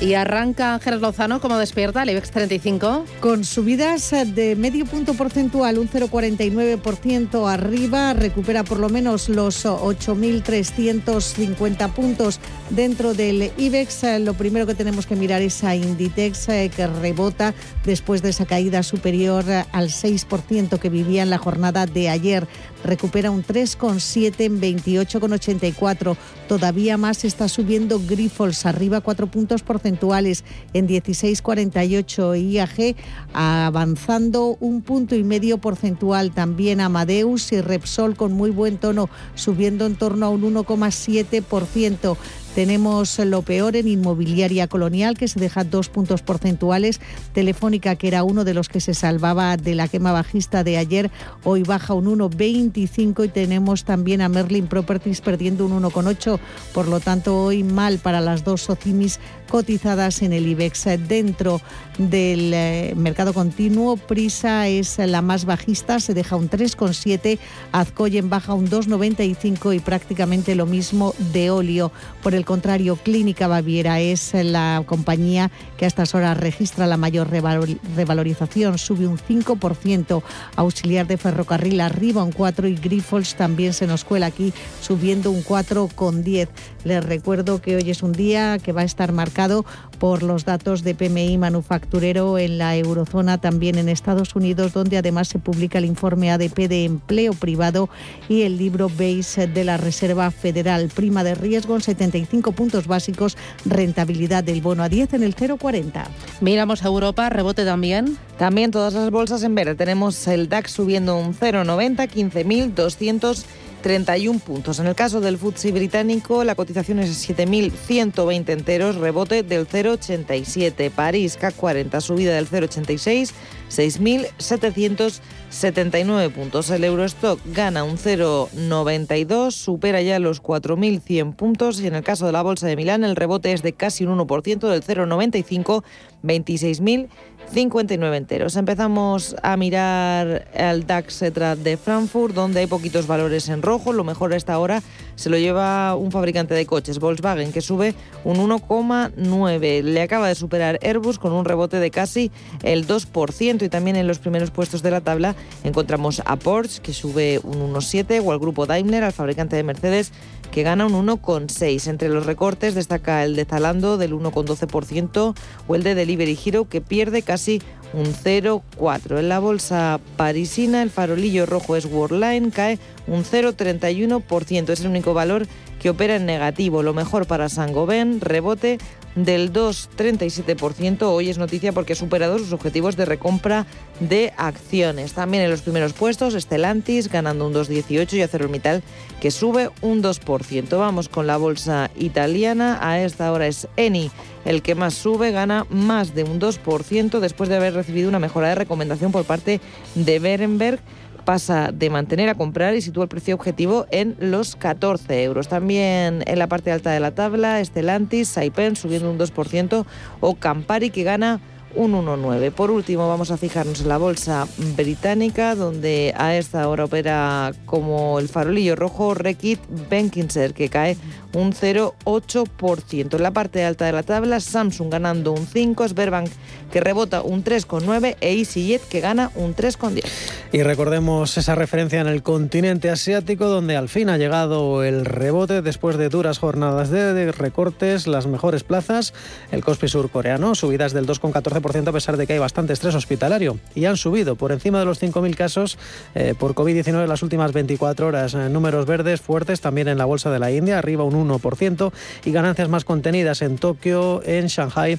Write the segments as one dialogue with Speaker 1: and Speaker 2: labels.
Speaker 1: Y arranca Ángel Lozano como despierta el IBEX 35.
Speaker 2: Con subidas de medio punto porcentual, un 0,49% arriba, recupera por lo menos los 8.350 puntos dentro del IBEX. Lo primero que tenemos que mirar es a Inditex, eh, que rebota después de esa caída superior al 6% que vivía en la jornada de ayer. Recupera un 3,7 en 28,84. Todavía más está subiendo Grifols, arriba 4 puntos porcentuales en 16,48 IAG, avanzando un punto y medio porcentual. También Amadeus y Repsol con muy buen tono, subiendo en torno a un 1,7%. Tenemos lo peor en inmobiliaria colonial, que se deja dos puntos porcentuales. Telefónica, que era uno de los que se salvaba de la quema bajista de ayer, hoy baja un 1,25 y tenemos también a Merlin Properties perdiendo un 1,8. Por lo tanto, hoy mal para las dos socimis cotizadas en el IBEX. Dentro del eh, mercado continuo, Prisa es la más bajista, se deja un 3,7, Azcoyen baja un 2,95 y prácticamente lo mismo de óleo. Por el contrario, Clínica Baviera es la compañía que a estas horas registra la mayor revalorización, sube un 5%, auxiliar de ferrocarril arriba un 4 y Grifols también se nos cuela aquí subiendo un 4,10. Les recuerdo que hoy es un día que va a estar marcado por los datos de PMI manufacturero en la eurozona, también en Estados Unidos, donde además se publica el informe ADP de empleo privado y el libro Base de la Reserva Federal. Prima de riesgo en 75 puntos básicos, rentabilidad del bono a 10 en el 0,40.
Speaker 1: Miramos a Europa, rebote también.
Speaker 3: También todas las bolsas en verde. Tenemos el DAX subiendo un 0,90, 15.200 31 puntos. En el caso del FTSE británico, la cotización es 7.120 enteros, rebote del 0,87. París, CAC 40, subida del 0,86, 6.779 puntos. El Eurostock gana un 0,92, supera ya los 4.100 puntos y en el caso de la Bolsa de Milán el rebote es de casi un 1% del 0,95, 26.000 59 enteros. Empezamos a mirar al DAX de Frankfurt, donde hay poquitos valores en rojo. Lo mejor a esta hora se lo lleva un fabricante de coches, Volkswagen, que sube un 1,9. Le acaba de superar Airbus con un rebote de casi el 2%. Y también en los primeros puestos de la tabla encontramos a Porsche, que sube un 1,7, o al grupo Daimler, al fabricante de Mercedes, que gana un 1,6. Entre los recortes destaca el de Zalando del 1,12% o el de Delivery Hero, que pierde casi un 0,4. En la bolsa parisina el farolillo rojo es Worldline, cae un 0,31%. Es el único valor que opera en negativo. Lo mejor para Saint-Gobain, rebote del 2,37%. Hoy es noticia porque ha superado sus objetivos de recompra de acciones. También en los primeros puestos, Stellantis ganando un 2,18 y ArcelorMittal que sube un 2%. Vamos con la bolsa italiana. A esta hora es Eni el que más sube, gana más de un 2% después de haber recibido una mejora de recomendación por parte de Berenberg pasa de mantener a comprar y sitúa el precio objetivo en los 14 euros. También en la parte alta de la tabla, Estelantis, Saipen subiendo un 2% o Campari que gana un 1,9. Por último, vamos a fijarnos en la bolsa británica, donde a esta hora opera como el farolillo rojo Rekit Benkinser, que cae un 0,8%. En la parte alta de la tabla, Samsung ganando un 5, Sberbank que rebota un 3,9 e EasyJet que gana un 3,10.
Speaker 4: Y recordemos esa referencia en el continente asiático, donde al fin ha llegado el rebote después de duras jornadas de recortes, las mejores plazas, el Kospi surcoreano, subidas del 2,14% a pesar de que hay bastante estrés hospitalario. Y han subido por encima de los 5.000 casos eh, por COVID-19 en las últimas 24 horas. Eh, números verdes fuertes también en la bolsa de la India, arriba un 1% y ganancias más contenidas en Tokio, en Shanghai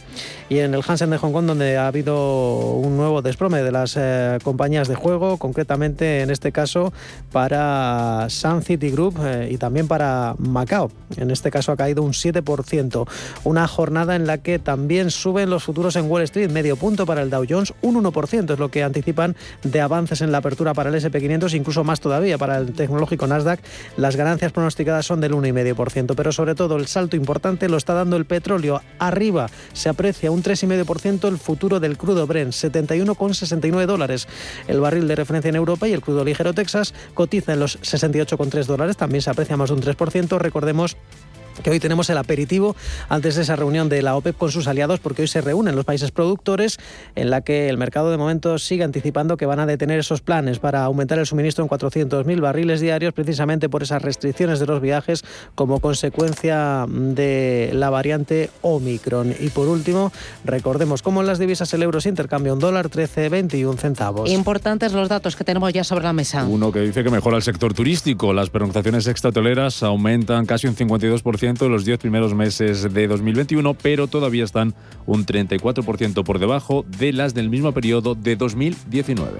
Speaker 4: y en el Hansen de Hong Kong donde ha habido un nuevo desplome de las eh, compañías de juego, concretamente en este caso para Sun City Group eh, y también para Macao. En este caso ha caído un 7%. Una jornada en la que también suben los futuros en Wall Street. medio punto para el Dow Jones, un 1% es lo que anticipan de avances en la apertura para el SP500, incluso más todavía para el tecnológico Nasdaq. Las ganancias pronosticadas son del 1,5%, pero sobre todo el salto importante lo está dando el petróleo. Arriba se aprecia un 3,5% el futuro del crudo Brent, 71,69 dólares. El barril de referencia en Europa y el crudo ligero Texas cotiza en los 68,3 dólares, también se aprecia más de un 3%. Recordemos que hoy tenemos el aperitivo antes de esa reunión de la OPEP con sus aliados, porque hoy se reúnen los países productores, en la que el mercado de momento sigue anticipando que van a detener esos planes para aumentar el suministro en 400.000 barriles diarios, precisamente por esas restricciones de los viajes como consecuencia de la variante Omicron. Y por último, recordemos cómo en las divisas el euro se intercambia un dólar 13,21 centavos.
Speaker 1: Importantes los datos que tenemos ya sobre la mesa.
Speaker 5: Uno que dice que mejora el sector turístico. Las pernoctaciones extratoleras aumentan casi un 52% en los 10 primeros meses de 2021, pero todavía están un 34% por debajo de las del mismo periodo de 2019.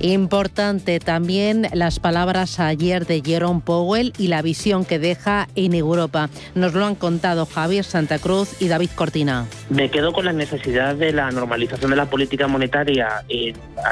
Speaker 1: Importante también las palabras ayer de Jerome Powell y la visión que deja en Europa. Nos lo han contado Javier Santa Cruz y David Cortina.
Speaker 6: Me quedo con la necesidad de la normalización de la política monetaria,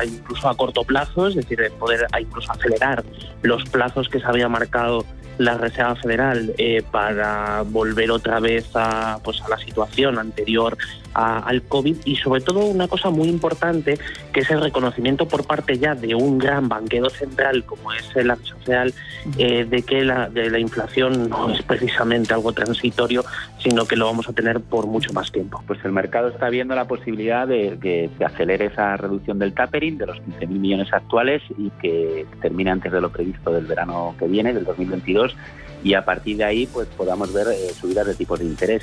Speaker 6: incluso a corto plazo, es decir, de poder incluso acelerar los plazos que se había marcado la Reserva Federal eh, para volver otra vez a, pues, a la situación anterior al COVID y sobre todo una cosa muy importante que es el reconocimiento por parte ya de un gran banquero central como es la Reserva Federal eh, de que la, de la inflación no es precisamente algo transitorio sino que lo vamos a tener por mucho más tiempo.
Speaker 7: Pues el mercado está viendo la posibilidad de que se acelere esa reducción del tapering de los 15.000 millones actuales y que termine antes de lo previsto del verano que viene, del 2022 y a partir de ahí pues podamos ver eh, subidas de tipos de interés.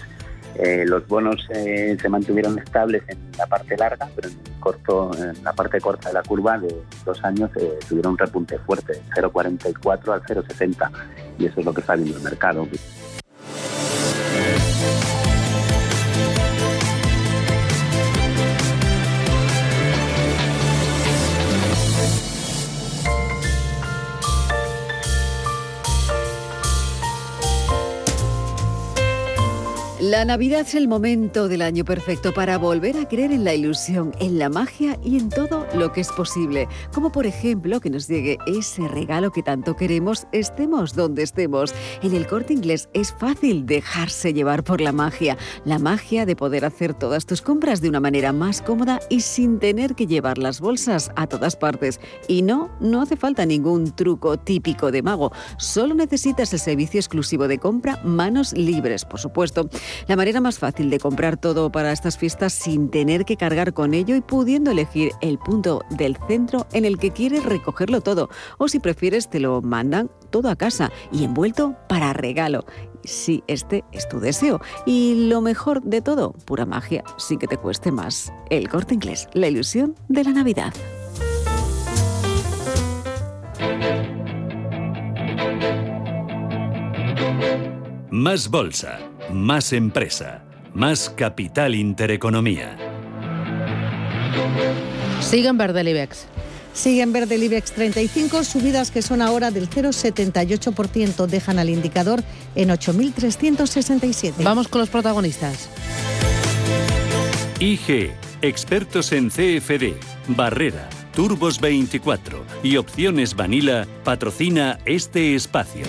Speaker 7: Eh, los bonos eh, se mantuvieron estables en la parte larga, pero en, corto, en la parte corta de la curva de dos años tuvieron un repunte fuerte, 0,44 al 0,60, y eso es lo que está viendo el mercado.
Speaker 8: La Navidad es el momento del año perfecto para volver a creer en la ilusión, en la magia y en todo lo que es posible. Como por ejemplo que nos llegue ese regalo que tanto queremos, estemos donde estemos. En el corte inglés es fácil dejarse llevar por la magia. La magia de poder hacer todas tus compras de una manera más cómoda y sin tener que llevar las bolsas a todas partes. Y no, no hace falta ningún truco típico de mago. Solo necesitas el servicio exclusivo de compra manos libres, por supuesto. La manera más fácil de comprar todo para estas fiestas sin tener que cargar con ello y pudiendo elegir el punto del centro en el que quieres recogerlo todo. O si prefieres, te lo mandan todo a casa y envuelto para regalo. Si este es tu deseo. Y lo mejor de todo, pura magia, sin que te cueste más. El corte inglés, la ilusión de la Navidad.
Speaker 9: Más bolsa más empresa, más capital intereconomía.
Speaker 1: Sigue en verde el IBEX.
Speaker 2: Sigue en verde el IBEX 35, subidas que son ahora del 0,78%, dejan al indicador en 8.367.
Speaker 1: Vamos con los protagonistas.
Speaker 9: IG, expertos en CFD, Barrera, Turbos 24 y Opciones Vanilla patrocina este espacio.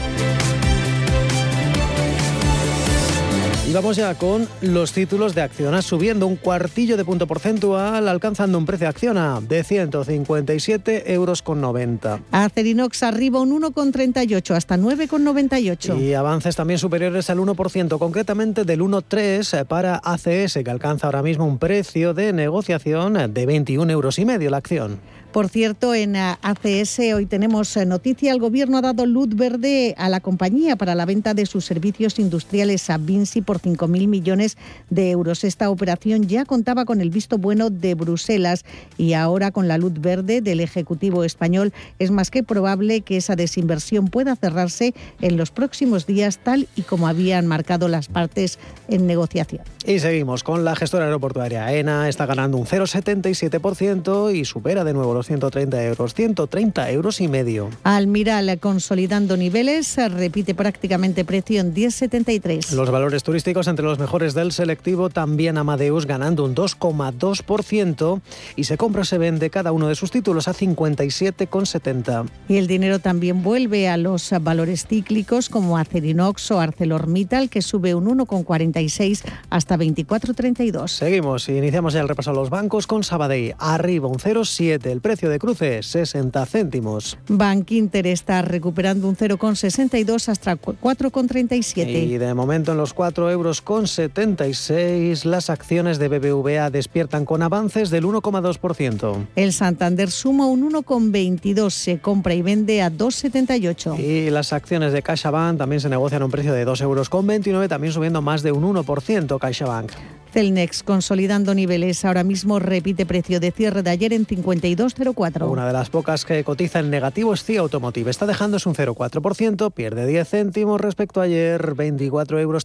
Speaker 4: Y vamos ya con los títulos de Acciona subiendo un cuartillo de punto porcentual, alcanzando un precio de Acciona de 157,90 euros.
Speaker 2: Acerinox arriba un 1,38 hasta 9,98.
Speaker 4: Y avances también superiores al 1%, concretamente del 1,3 para ACS, que alcanza ahora mismo un precio de negociación de 21 euros y medio la acción.
Speaker 2: Por cierto, en ACS hoy tenemos eh, noticia. El Gobierno ha dado luz verde a la compañía para la venta de sus servicios industriales a Vinci por 5.000 millones de euros. Esta operación ya contaba con el visto bueno de Bruselas y ahora con la luz verde del Ejecutivo español es más que probable que esa desinversión pueda cerrarse en los próximos días tal y como habían marcado las partes en negociación.
Speaker 4: Y seguimos con la gestora aeroportuaria AENA. Está ganando un 0,77% y supera de nuevo los euros, 130 euros, 130 euros y medio.
Speaker 2: Almiral consolidando niveles, repite prácticamente precio en 10,73.
Speaker 4: Los valores turísticos entre los mejores del selectivo, también Amadeus ganando un 2,2% y se compra se vende cada uno de sus títulos a 57,70.
Speaker 2: Y el dinero también vuelve a los valores cíclicos como Acerinox o ArcelorMittal que sube un 1,46 hasta 24,32.
Speaker 4: Seguimos y iniciamos ya el repaso a los bancos con Sabadell. Arriba un 0,7. El precio de cruce 60 céntimos.
Speaker 2: Bank Inter está recuperando un 0,62 hasta 4,37.
Speaker 4: Y de momento en los 4 euros con 76 las acciones de BBVA despiertan con avances del 1,2%.
Speaker 2: El Santander suma un 1,22. Se compra y vende a 2,78.
Speaker 4: Y las acciones de CaixaBank también se negocian a un precio de 2,29 euros, también subiendo más de un 1% CaixaBank.
Speaker 2: Celnex consolidando niveles. Ahora mismo repite precio de cierre de ayer en 52,04.
Speaker 4: Una de las pocas que cotiza en negativo es CIA Automotive. Está dejándose un 0,4%, pierde 10 céntimos respecto a ayer, 24,38 euros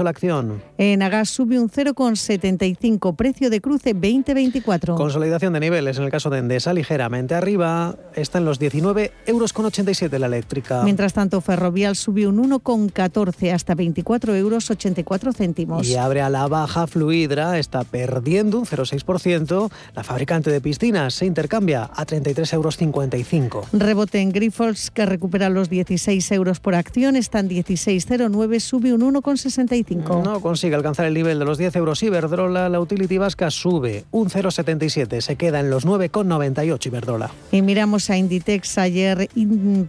Speaker 4: la acción.
Speaker 2: En Agas sube un 0,75, precio de cruce 20,24.
Speaker 4: Consolidación de niveles, en el caso de Endesa, ligeramente arriba, está en los 19,87 euros la eléctrica.
Speaker 2: Mientras tanto, Ferrovial sube un 1,14 hasta 24,84 euros céntimos.
Speaker 4: Y abre a la baja Fluidra está perdiendo un 0,6%. La fabricante de piscinas se intercambia a 33,55 euros.
Speaker 2: Rebote en Grifols, que recupera los 16 euros por acción, está en 16,09, sube un 1,65.
Speaker 4: No consigue alcanzar el nivel de los 10 euros Iberdrola. La utility vasca sube un 0,77, se queda en los 9,98 Iberdrola.
Speaker 2: Y miramos a Inditex ayer,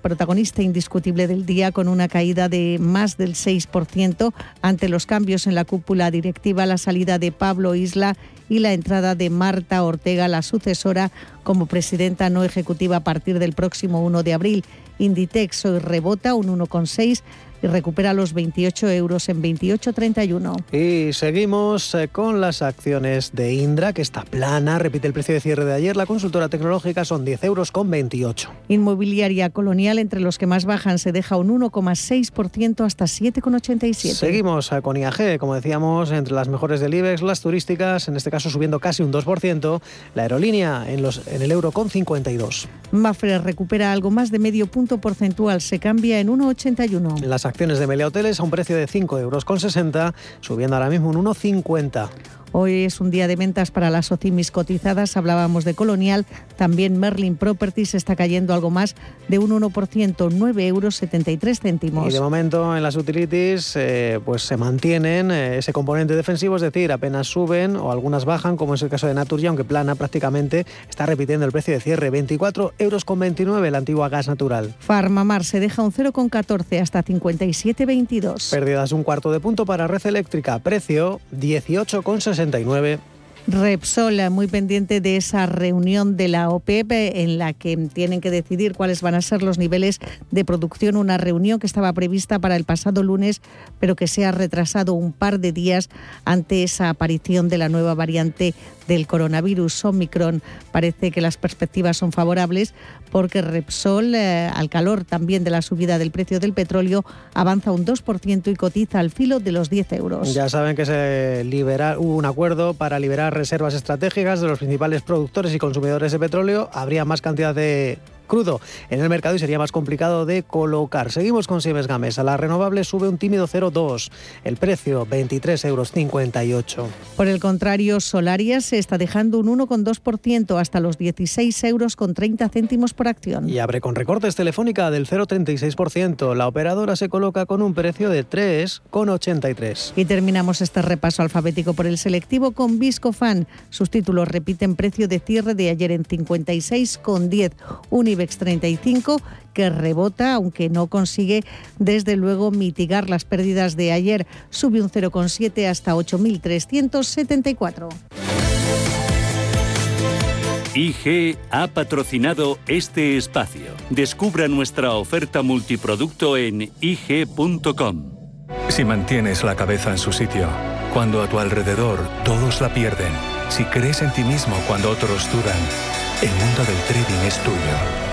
Speaker 2: protagonista indiscutible del día, con una caída de más del 6% ante los cambios en la cúpula directiva. La salida de Pablo Isla y la entrada de Marta Ortega, la sucesora, como presidenta no ejecutiva a partir del próximo 1 de abril. Inditex hoy rebota un 1,6 y recupera los 28 euros en 28,31.
Speaker 4: Y seguimos eh, con las acciones de Indra, que está plana, repite el precio de cierre de ayer. La consultora tecnológica son 10 euros con 28.
Speaker 2: Inmobiliaria colonial, entre los que más bajan, se deja un 1,6% hasta 7,87.
Speaker 4: Seguimos eh, con IAG, como decíamos, entre las mejores del IBEX, las turísticas, en este caso subiendo casi un 2%, la aerolínea en, los, en el euro con 52.
Speaker 2: Mafre recupera algo más de medio punto porcentual, se cambia en 1,81.
Speaker 4: Las acciones de Melia Hoteles a un precio de 5,60 euros, subiendo ahora mismo un 1,50.
Speaker 2: Hoy es un día de ventas para las OCIMIS cotizadas. Hablábamos de Colonial. También Merlin Properties está cayendo algo más de un 1%, 9,73 euros céntimos.
Speaker 4: Y de momento en las utilities pues se mantienen eh, ese componente defensivo, es decir, apenas suben o algunas bajan, como es el caso de Naturgy, aunque plana prácticamente, está repitiendo el precio de cierre, 24,29 euros la antigua gas natural.
Speaker 2: Farmamar se deja un 0,14 hasta 57,22.
Speaker 4: Pérdidas un cuarto de punto para Red Eléctrica, precio 18,60
Speaker 2: Repsol, muy pendiente de esa reunión de la OPEP en la que tienen que decidir cuáles van a ser los niveles de producción. Una reunión que estaba prevista para el pasado lunes, pero que se ha retrasado un par de días ante esa aparición de la nueva variante del coronavirus Omicron. Parece que las perspectivas son favorables porque Repsol, eh, al calor también de la subida del precio del petróleo, avanza un 2% y cotiza al filo de los 10 euros.
Speaker 4: Ya saben que se libera, hubo un acuerdo para liberar reservas estratégicas de los principales productores y consumidores de petróleo. Habría más cantidad de crudo en el mercado y sería más complicado de colocar. Seguimos con Siemens Gamesa. La renovable sube un tímido 0,2. El precio 23,58 euros.
Speaker 2: Por el contrario, Solaria se está dejando un 1,2% hasta los 16 euros con 30 céntimos por acción.
Speaker 4: Y abre con recortes telefónica del 0,36%. La operadora se coloca con un precio de 3,83.
Speaker 2: Y terminamos este repaso alfabético por el selectivo con Viscofan. Sus títulos repiten precio de cierre de ayer en 56,10. Un IBEX 35 que rebota, aunque no consigue desde luego mitigar las pérdidas de ayer. Sube un 0,7 hasta 8.374.
Speaker 9: IG ha patrocinado este espacio. Descubra nuestra oferta multiproducto en IG.com.
Speaker 10: Si mantienes la cabeza en su sitio, cuando a tu alrededor todos la pierden, si crees en ti mismo cuando otros dudan, el mundo del trading es tuyo.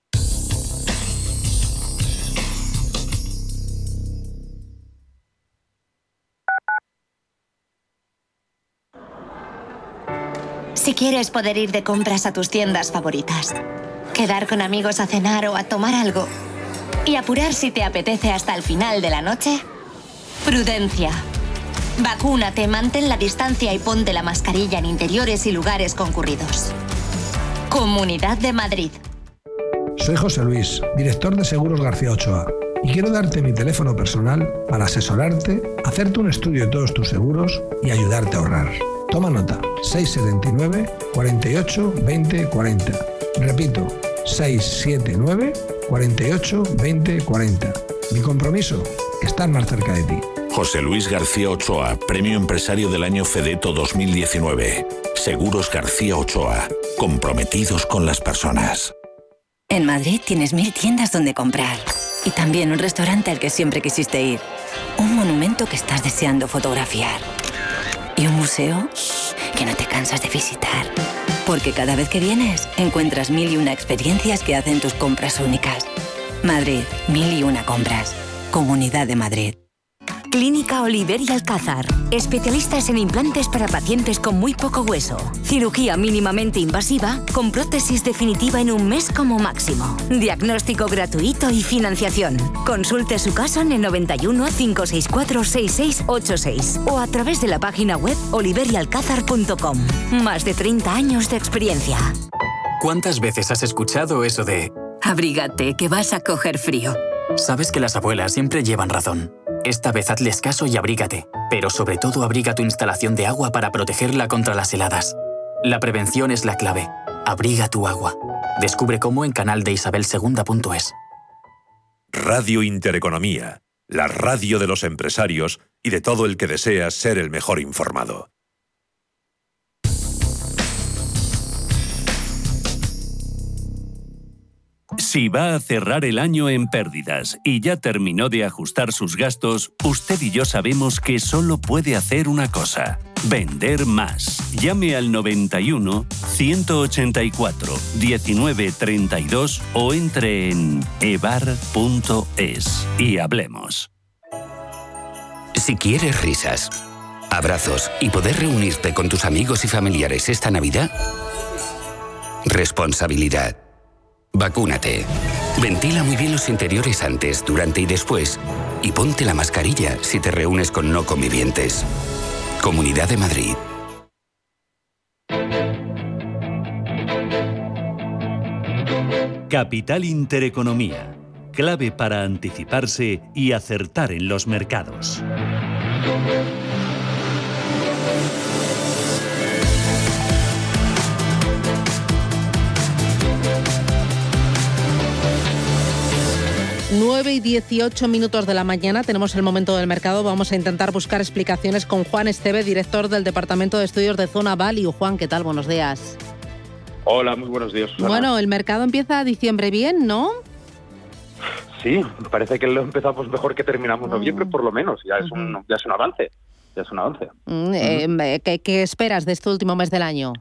Speaker 11: Si quieres poder ir de compras a tus tiendas favoritas, quedar con amigos a cenar o a tomar algo y apurar si te apetece hasta el final de la noche, prudencia. Vacúnate, mantén la distancia y ponte la mascarilla en interiores y lugares concurridos. Comunidad de Madrid.
Speaker 12: Soy José Luis, director de Seguros García Ochoa, y quiero darte mi teléfono personal para asesorarte, hacerte un estudio de todos tus seguros y ayudarte a ahorrar. Toma nota, 679 48 20 40. Repito, 679 48 20 40. Mi compromiso, estar más cerca de ti.
Speaker 13: José Luis García Ochoa, Premio Empresario del Año Fedeto 2019. Seguros García Ochoa, comprometidos con las personas.
Speaker 14: En Madrid tienes mil tiendas donde comprar. Y también un restaurante al que siempre quisiste ir. Un monumento que estás deseando fotografiar y un museo que no te cansas de visitar. Porque cada vez que vienes encuentras mil y una experiencias que hacen tus compras únicas. Madrid, mil y una compras. Comunidad de Madrid.
Speaker 15: Clínica Oliver y Alcázar. Especialistas en implantes para pacientes con muy poco hueso. Cirugía mínimamente invasiva con prótesis definitiva en un mes como máximo. Diagnóstico gratuito y financiación. Consulte su caso en el 91 564 6686 o a través de la página web oliverialcázar.com. Más de 30 años de experiencia.
Speaker 16: ¿Cuántas veces has escuchado eso de...
Speaker 15: Abrígate, que vas a coger frío?
Speaker 16: Sabes que las abuelas siempre llevan razón. Esta vez hazles caso y abrígate, pero sobre todo abriga tu instalación de agua para protegerla contra las heladas. La prevención es la clave. Abriga tu agua. Descubre cómo en canal de Isabel
Speaker 17: Radio Intereconomía, la radio de los empresarios y de todo el que desea ser el mejor informado.
Speaker 9: Si va a cerrar el año en pérdidas y ya terminó de ajustar sus gastos, usted y yo sabemos que solo puede hacer una cosa. Vender más. Llame al 91 184 1932 o entre en evar.es y hablemos.
Speaker 18: Si quieres risas, abrazos y poder reunirte con tus amigos y familiares esta Navidad, responsabilidad. Vacúnate. Ventila muy bien los interiores antes, durante y después. Y ponte la mascarilla si te reúnes con no convivientes. Comunidad de Madrid.
Speaker 9: Capital Intereconomía. Clave para anticiparse y acertar en los mercados.
Speaker 1: 9 y 18 minutos de la mañana tenemos el momento del mercado. Vamos a intentar buscar explicaciones con Juan Esteve, director del Departamento de Estudios de Zona Value. Juan, ¿qué tal? Buenos días.
Speaker 19: Hola, muy buenos días.
Speaker 1: Bueno, el mercado empieza diciembre bien, ¿no?
Speaker 19: Sí, parece que lo empezamos mejor que terminamos noviembre, por lo menos. Ya es un, ya es un avance. Ya es un avance.
Speaker 1: Mm, eh, ¿qué, esperas de este último mes del año?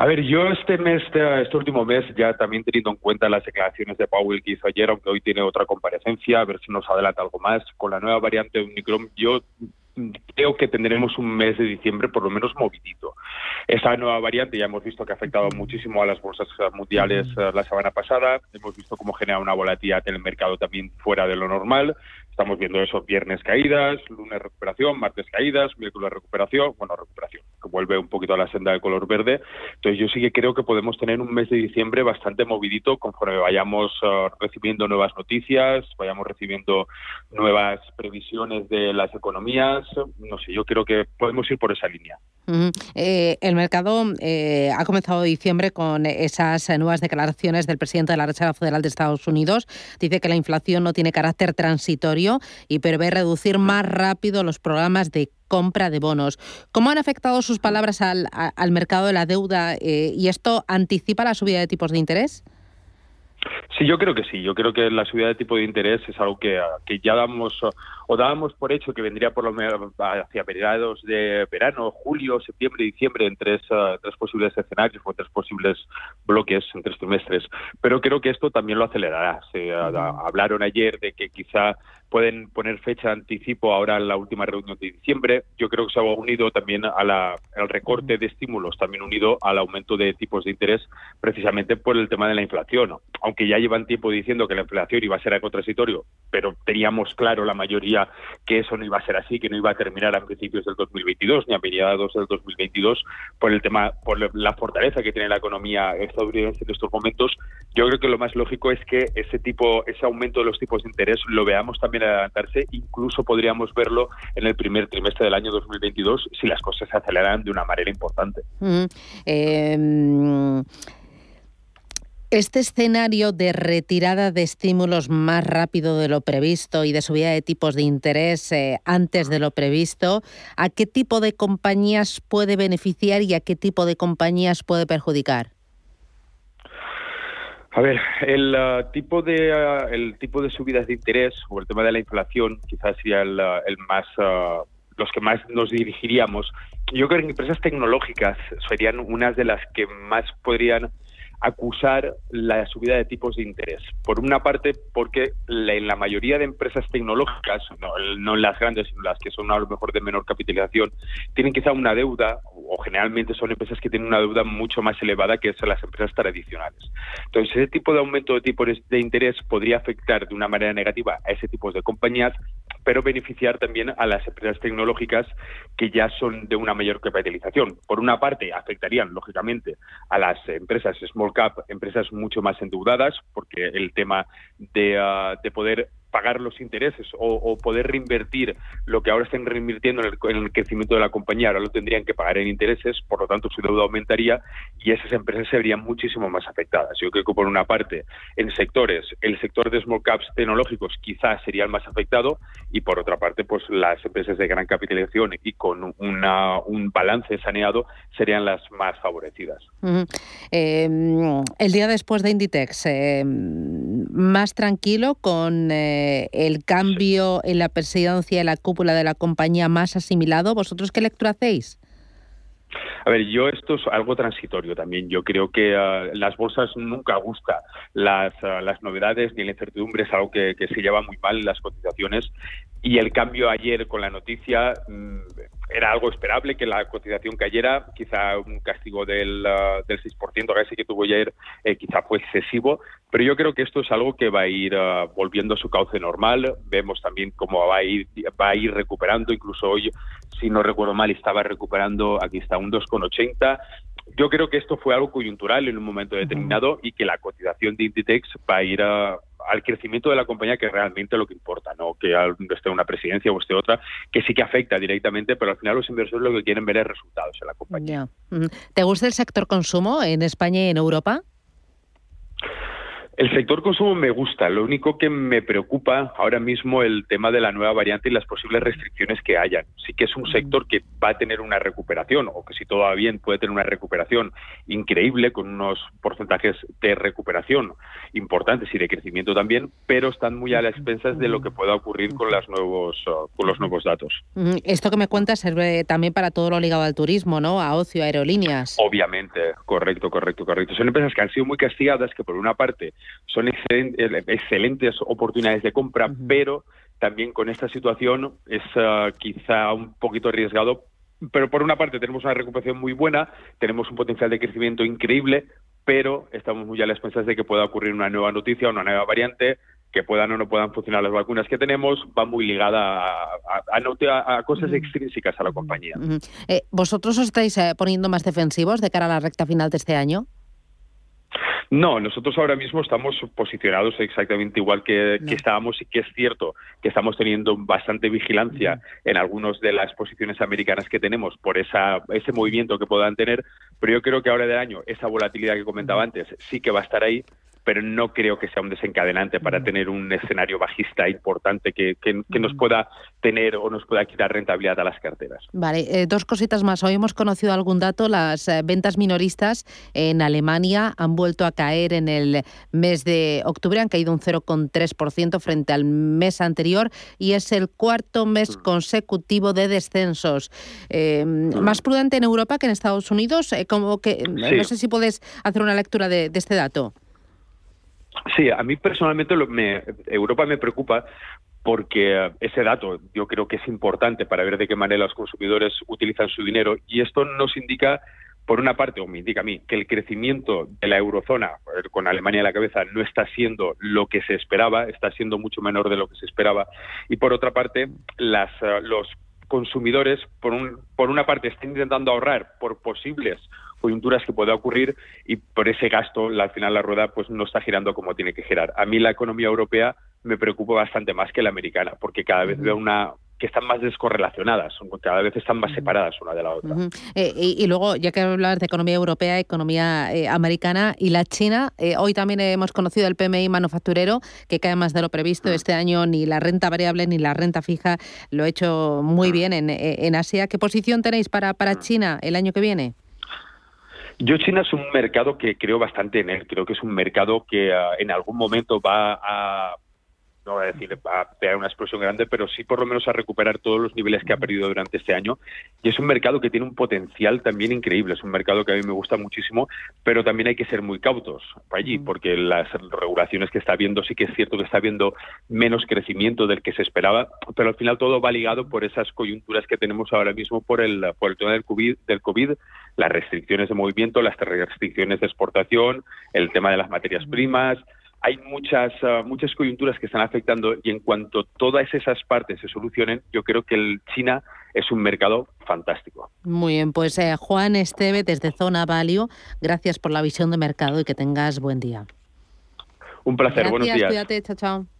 Speaker 19: A ver, yo este mes, este, este, último mes, ya también teniendo en cuenta las declaraciones de Powell que hizo ayer, aunque hoy tiene otra comparecencia, a ver si nos adelanta algo más, con la nueva variante de Omicron, yo creo que tendremos un mes de diciembre por lo menos movidito. Esta nueva variante ya hemos visto que ha afectado muchísimo a las bolsas mundiales eh, la semana pasada, hemos visto cómo genera una volatilidad en el mercado también fuera de lo normal, estamos viendo eso, viernes caídas, lunes recuperación, martes caídas, miércoles recuperación, bueno, recuperación, que vuelve un poquito a la senda de color verde. Entonces yo sí que creo que podemos tener un mes de diciembre bastante movidito conforme vayamos uh, recibiendo nuevas noticias, vayamos recibiendo nuevas previsiones de las economías. No sé, yo creo que podemos ir por esa línea.
Speaker 1: Eh, el mercado eh, ha comenzado diciembre con esas nuevas declaraciones del presidente de la Reserva Federal de Estados Unidos. Dice que la inflación no tiene carácter transitorio y prevé reducir más rápido los programas de compra de bonos. ¿Cómo han afectado sus palabras al, mercado de la deuda eh, y esto anticipa la subida de tipos de interés?
Speaker 19: Sí, yo creo que sí. Yo creo que la subida de tipo de interés es algo que, que ya damos o dábamos por hecho que vendría por lo menos hacia mediados de verano, julio, septiembre, diciembre, en tres, tres posibles escenarios o tres posibles bloques en tres trimestres. Pero creo que esto también lo acelerará. Se hablaron ayer de que quizá pueden poner fecha de anticipo ahora en la última reunión de diciembre. Yo creo que se ha unido también a la, al recorte de estímulos, también unido al aumento de tipos de interés, precisamente por el tema de la inflación. Aunque ya llevan tiempo diciendo que la inflación iba a ser algo transitorio, pero teníamos claro la mayoría que eso no iba a ser así, que no iba a terminar a principios del 2022 ni a mediados del 2022 por el tema, por la fortaleza que tiene la economía estadounidense en estos momentos. Yo creo que lo más lógico es que ese tipo, ese aumento de los tipos de interés lo veamos también adelantarse, incluso podríamos verlo en el primer trimestre del año 2022 si las cosas se aceleran de una manera importante.
Speaker 1: Em, este escenario de retirada de estímulos más rápido de lo previsto y de subida de tipos de interés eh, antes de lo previsto, ¿a qué tipo de compañías puede beneficiar y a qué tipo de compañías puede perjudicar?
Speaker 19: A ver, el uh, tipo de uh, el tipo de subidas de interés o el tema de la inflación quizás sería el, uh, el más los que más nos dirigiríamos. Yo creo que empresas tecnológicas serían unas de las que más podrían acusar la subida de tipos de interés. Por una parte, porque en la mayoría de empresas tecnológicas, no, en las grandes, sino las que son a lo mejor de menor capitalización, tienen quizá una deuda, o generalmente son empresas que tienen una deuda mucho más elevada que las empresas tradicionales. Entonces, ese tipo de aumento de tipos de interés podría afectar de una manera negativa a ese tipo de compañías, pero beneficiar también a las empresas tecnológicas que ya son de una mayor capitalización. Por una parte, afectarían, lógicamente, a las empresas small cap, empresas mucho más endeudadas, porque el tema de, ah, de poder pagar los intereses o, poder reinvertir lo que ahora estén reinvirtiendo en el, crecimiento de la compañía, ahora lo tendrían que pagar en intereses, por lo tanto su deuda aumentaría y esas empresas se verían muchísimo más afectadas. Yo creo que por una parte, en sectores, el sector de small caps tecnológicos quizás sería el más afectado y por otra parte, pues las empresas de gran capitalización y con una, un balance saneado serían las más favorecidas.
Speaker 1: Em, el día después de Inditex, em, más tranquilo con... Eh, el cambio en la presidencia y la cúpula de la compañía más asimilado. ¿Vosotros qué lectura hacéis?
Speaker 19: A ver, yo esto es algo transitorio también. Yo creo que uh, las bolsas nunca gusta las, uh, las novedades ni la incertidumbre es algo que, que, se lleva muy mal las cotizaciones y el cambio ayer con la noticia mmm, era algo esperable que la cotización cayera, quizá un castigo del, uh, del 6% casi que tuvo ayer eh, quizá fue excesivo, pero yo creo que esto es algo que va a ir uh, volviendo a su cauce normal, vemos también cómo va a ir va a ir recuperando, incluso hoy, si no recuerdo mal, estaba recuperando, aquí está un 2,80, yo creo que esto fue algo coyuntural en un momento determinado y que la cotización de Inditex va a ir a, al crecimiento de la compañía, que realmente lo que importa, no que esté una presidencia o esté otra, que sí que afecta directamente, pero al final los inversores lo que quieren ver es resultados en la compañía.
Speaker 1: ¿Te gusta el sector consumo en España y en Europa?
Speaker 19: El sector consumo me gusta. Lo único que me preocupa ahora mismo el tema de la nueva variante y las posibles restricciones que hayan. Sí que es un sector que va a tener una recuperación, o que si todo va bien puede tener una recuperación increíble, con unos porcentajes de recuperación importantes y de crecimiento también, pero están muy a las expensas de lo que pueda ocurrir con, las nuevos, uh, con los nuevos datos.
Speaker 1: Esto que me cuentas sirve también para todo lo ligado al turismo, ¿no? A ocio, aerolíneas.
Speaker 19: Obviamente, correcto, correcto, correcto. Son empresas que han sido muy castigadas, que por una parte son excelentes oportunidades de compra, pero también con esta situación es uh, quizá un poquito arriesgado. Pero por una parte tenemos una recuperación muy buena, tenemos un potencial de crecimiento increíble, pero estamos muy a las expensas de que pueda ocurrir una nueva noticia, una nueva variante, que puedan o no puedan funcionar las vacunas que tenemos, va muy ligada a, a, cosas extrínsecas a la compañía.
Speaker 1: Eh, ¿Vosotros os estáis eh, poniendo más defensivos de cara a la recta final de este año?
Speaker 19: No, nosotros ahora mismo estamos posicionados exactamente igual que, estábamos y que es cierto que estamos teniendo bastante vigilancia en algunas de las posiciones americanas que tenemos por esa, ese movimiento que puedan tener, pero yo creo que ahora del año esa volatilidad que comentaba antes sí que va a estar ahí pero no creo que sea un desencadenante para tener un escenario bajista importante que, nos pueda tener o nos pueda quitar rentabilidad a las carteras.
Speaker 1: Vale, eh, dos cositas más. Hoy hemos conocido algún dato. Las eh, ventas minoristas en Alemania han vuelto a caer en el mes de octubre, han caído un 0,3% frente al mes anterior y es el cuarto mes mm. consecutivo de descensos. Eh, mm. ¿Más prudente en Europa que en Estados Unidos? como que, No sé si puedes hacer una lectura de este dato.
Speaker 19: Sí, a mí personalmente me, Europa me preocupa porque eh, ese dato yo creo que es importante para ver de qué manera los consumidores utilizan su dinero y esto nos indica por una parte, o me indica a mí, que el crecimiento de la eurozona, con Alemania a la cabeza, no está siendo lo que se esperaba, está siendo mucho menor de lo que se esperaba. Y por otra parte, las, eh, los consumidores, por, un, por una parte, están intentando ahorrar por posibles coyunturas que pueda ocurrir y por ese gasto, al final la rueda pues no está girando como tiene que girar. A mí la economía europea me preocupa bastante más que la americana, porque cada vez veo una que están más descorrelacionadas, cada vez están más separadas una de la otra.
Speaker 1: Eh, y, luego, ya que hablas de economía europea, economía eh, americana y la China, eh, hoy también hemos conocido el PMI manufacturero, que cae más de lo previsto mm. este año, ni la renta variable ni la renta fija lo ha hecho muy mm. bien en, en Asia. ¿Qué posición tenéis para, para mm. China el año que viene?
Speaker 19: Yo China es un mercado que creo bastante en él. Creo que es un mercado que ah, en algún momento va a no voy a decir va a pegar una explosión grande, pero sí por lo menos a recuperar todos los niveles que ha perdido durante este año. Y es un mercado que tiene un potencial también increíble. Es un mercado que a mí me gusta muchísimo, pero también hay que ser muy cautos allí, porque las regulaciones que está viendo sí que es cierto que está viendo menos crecimiento del que se esperaba, pero al final todo va ligado por esas coyunturas que tenemos ahora mismo por el, por el tema del COVID, del COVID, las restricciones de movimiento, las restricciones de exportación, el tema de las materias primas hay muchas, ah, muchas coyunturas que están afectando y en cuanto todas esas partes se solucionen, yo creo que el China es un mercado fantástico.
Speaker 1: Muy bien, pues eh, Juan Esteve desde Zona Valio, gracias por la visión de mercado y que tengas buen día.
Speaker 19: Un placer,
Speaker 1: buenos
Speaker 19: días.
Speaker 1: Cuídate, chao, chao.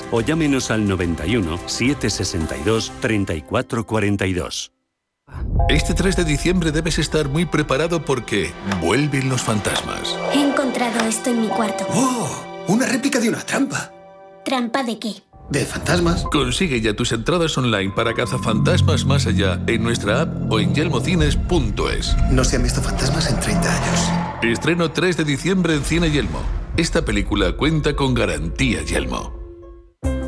Speaker 9: o llámenos al 91 762 3442.
Speaker 20: Este 3 de diciembre debes estar muy preparado porque vuelven los fantasmas.
Speaker 21: He encontrado esto en mi cuarto.
Speaker 20: ¡Oh! Una réplica de una trampa.
Speaker 21: ¿Trampa de qué?
Speaker 20: De fantasmas. Consigue ya tus entradas online para cazafantasmas más allá en nuestra app o en yelmocines.es.
Speaker 22: No se han visto fantasmas en 30 años.
Speaker 20: Estreno 3 de diciembre en Cine Yelmo. Esta película cuenta con garantía Yelmo.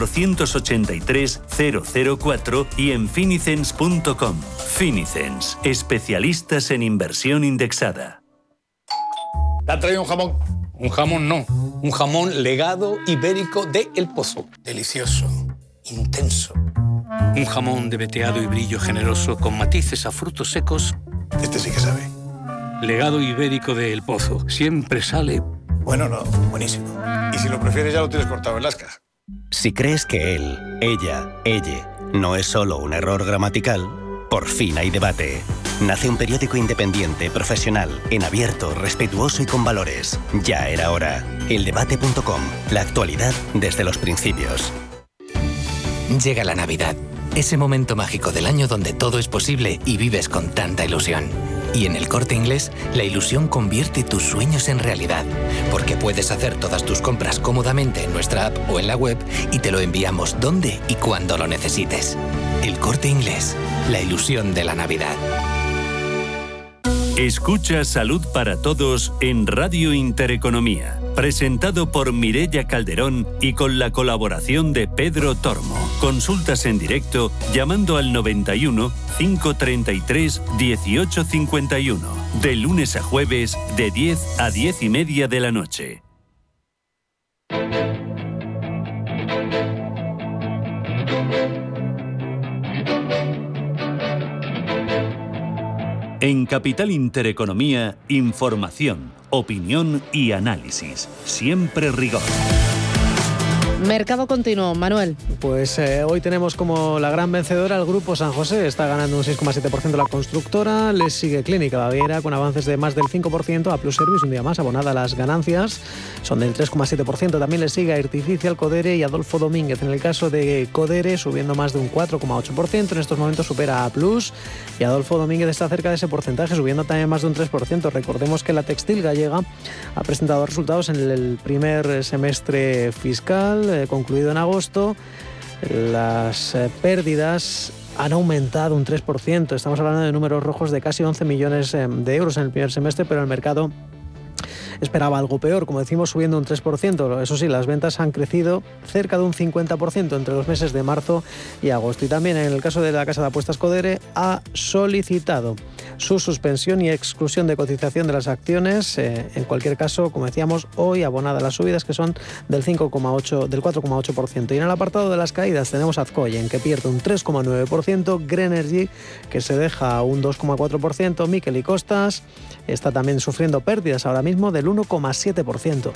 Speaker 9: 483 004 y en finicens.com. Finicens, especialistas en inversión indexada.
Speaker 23: ¿Te ha traído un jamón? Un jamón no, un jamón legado ibérico de El Pozo. Delicioso, intenso. Un jamón de veteado y brillo generoso con matices a frutos secos. Este sí que sabe. Legado ibérico de El Pozo. Siempre sale. Bueno, no, buenísimo. Y si lo prefieres ya lo tienes cortado en lasca.
Speaker 24: Si crees que él, ella, ella no es solo un error gramatical, por fin hay debate. Nace un periódico independiente, profesional, en abierto, respetuoso y con valores. Ya era hora. Eldebate.com. La actualidad desde los principios.
Speaker 25: Llega la Navidad. Ese momento mágico del año donde todo es posible y vives con tanta ilusión. Y en el corte inglés, la ilusión convierte tus sueños en realidad, porque puedes hacer todas tus compras cómodamente en nuestra app o en la web y te lo enviamos donde y cuando lo necesites. El corte inglés, la ilusión de la Navidad.
Speaker 9: Escucha Salud para Todos en Radio Intereconomía, presentado por Mirella Calderón y con la colaboración de Pedro Tormo. Consultas en directo llamando al 91 533 1851, de lunes a jueves de 10 a 10 y media de la noche. En Capital Intereconomía, información, opinión y análisis. Siempre rigor.
Speaker 1: Mercado continuo, Manuel.
Speaker 4: Pues eh, hoy tenemos como la gran vencedora el grupo San José. Está ganando un 6,7% la constructora. Les sigue Clínica Baviera con avances de más del 5%. A Plus Service un día más abonada las ganancias. Son del 3,7%. También le sigue Artificial Codere y Adolfo Domínguez. En el caso de Codere subiendo más de un 4,8%. En estos momentos supera a Plus. Y Adolfo Domínguez está cerca de ese porcentaje, subiendo también más de un 3%. Recordemos que la textil gallega ha presentado resultados en el primer semestre fiscal concluido en agosto, las eh, pérdidas han aumentado un 3%. Estamos hablando de números rojos de casi 11 millones eh, de euros en el primer semestre, pero el mercado esperaba algo peor, como decimos, subiendo un 3%. Eso sí, las ventas han crecido cerca de un 50% entre los meses de marzo y agosto. Y también en el caso de la Casa de Apuestas Codere ha solicitado su suspensión y exclusión de cotización de las acciones. Eh, en cualquier caso, como decíamos, hoy abonada las subidas que son del 5,8 del 4,8%. Y en el apartado de las caídas tenemos Azcoyen que pierde un 3,9%, Grenergy que se deja un 2,4%, Miquel y Costas está también sufriendo pérdidas ahora mismo del 1,7%.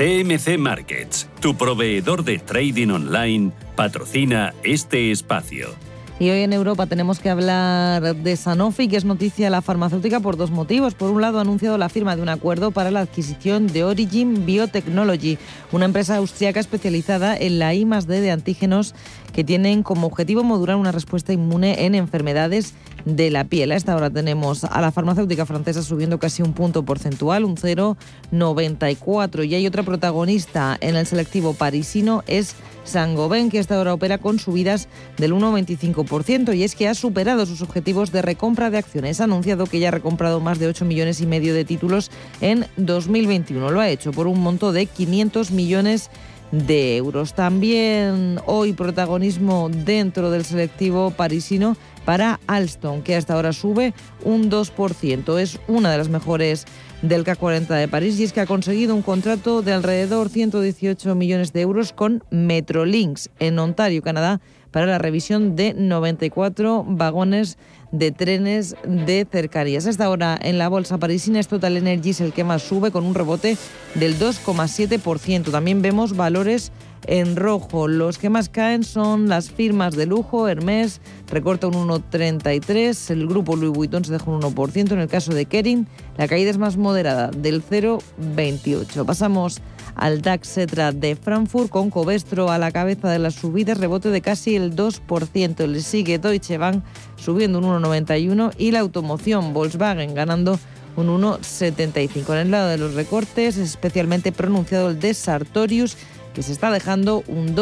Speaker 9: CMC Markets, tu proveedor de trading online, patrocina este espacio.
Speaker 3: Y hoy en Europa tenemos que hablar de Sanofi, que es noticia la farmacéutica por dos motivos. Por un lado, ha anunciado la firma de un acuerdo para la adquisición de Origin Biotechnology, una empresa austriaca especializada en la I D de antígenos que tienen como objetivo modular una respuesta inmune en enfermedades de la piel. A esta hora tenemos a la farmacéutica francesa subiendo casi un punto porcentual, un 0,94. Y hay otra protagonista en el selectivo parisino, es Saint-Gobain, que hasta ahora opera con subidas del 1,25%. Y es que ha superado sus objetivos de recompra de acciones. Ha anunciado que ya ha recomprado más de 8 millones y medio de títulos en 2021. Lo ha hecho por un monto de 500 millones de euros. También hoy protagonismo dentro del selectivo parisino para Alstom, que hasta ahora sube un 2%. Es una de las mejores del K40 de París y es que ha conseguido un contrato de alrededor 118 millones de euros con Metrolinx en Ontario, Canadá, para la revisión de 94 vagones de trenes de cercanías. Hasta ahora en la bolsa parisina es Total Energies el que más sube con un rebote del 2,7%. También vemos valores en rojo. Los que más caen son las firmas de lujo, Hermès recorta un 1,33, el grupo Louis Vuitton se deja un 1%, en el caso de Kering la caída es más moderada, del 0,28. Pasamos al DAX Cetra de Frankfurt con Covestro a la cabeza de las subidas, rebote de casi el 2%. Le sigue Deutsche Bank subiendo un 1,91 y la automoción Volkswagen ganando un 1,75. En el lado de los recortes es especialmente pronunciado el de Sartorius que se está dejando un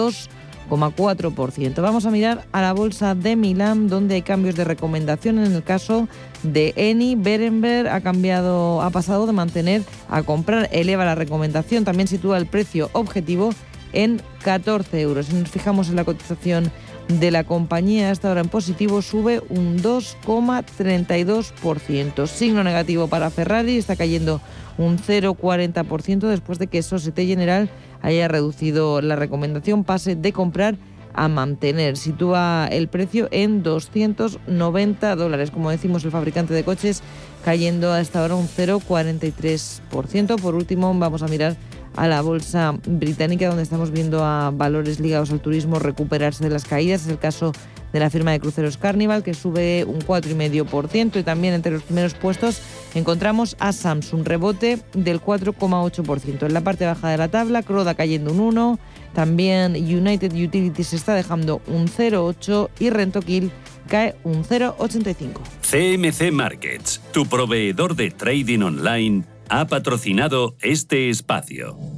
Speaker 3: 2,4%. Vamos a mirar a la bolsa de Milán, donde hay cambios de recomendación. En el caso de Eni, Berenberg ha cambiado, ha pasado de mantener a comprar, eleva la recomendación, también sitúa el precio objetivo en 14 euros. Si nos fijamos en la cotización de la compañía hasta ahora en positivo sube un 2,32%. Signo negativo para Ferrari, está cayendo un 0,40% después de que Societe General haya reducido la recomendación pase de comprar a mantener. Sitúa el precio en 290 dólares. Como decimos, el fabricante de coches cayendo hasta ahora un 0,43%. Por último, vamos a mirar a la bolsa británica, donde estamos viendo a valores ligados al turismo recuperarse de las caídas. Es el caso de la firma de cruceros Carnival, que sube un 4,5%. Y también entre los primeros puestos encontramos a Samsung, rebote del 4,8%. En la parte baja de la tabla, Croda cayendo un 1%. También United Utilities está dejando un 0,8% y Rentokil cae un 0,85%.
Speaker 9: CMC Markets, tu proveedor de trading online ha patrocinado este espacio.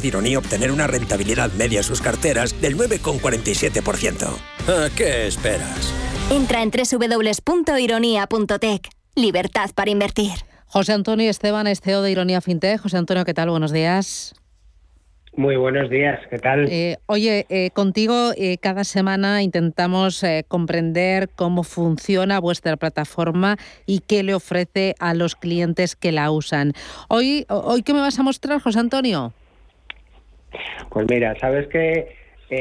Speaker 26: de Ironía obtener una rentabilidad media en sus carteras del 9,47%. ¿A qué esperas?
Speaker 21: Entra en www.ironía.tech. Libertad para invertir.
Speaker 1: José Antonio Esteban es CEO de Ironía FinTech. José Antonio, ¿qué tal? Buenos días.
Speaker 27: Muy buenos días, ¿qué tal?
Speaker 1: Eh, oye, eh, contigo eh, cada semana intentamos comprender cómo funciona vuestra plataforma y qué le ofrece a los clientes que la usan. Hoy, hoy ¿qué me vas a mostrar, José Antonio?
Speaker 27: Pues mira, sabes que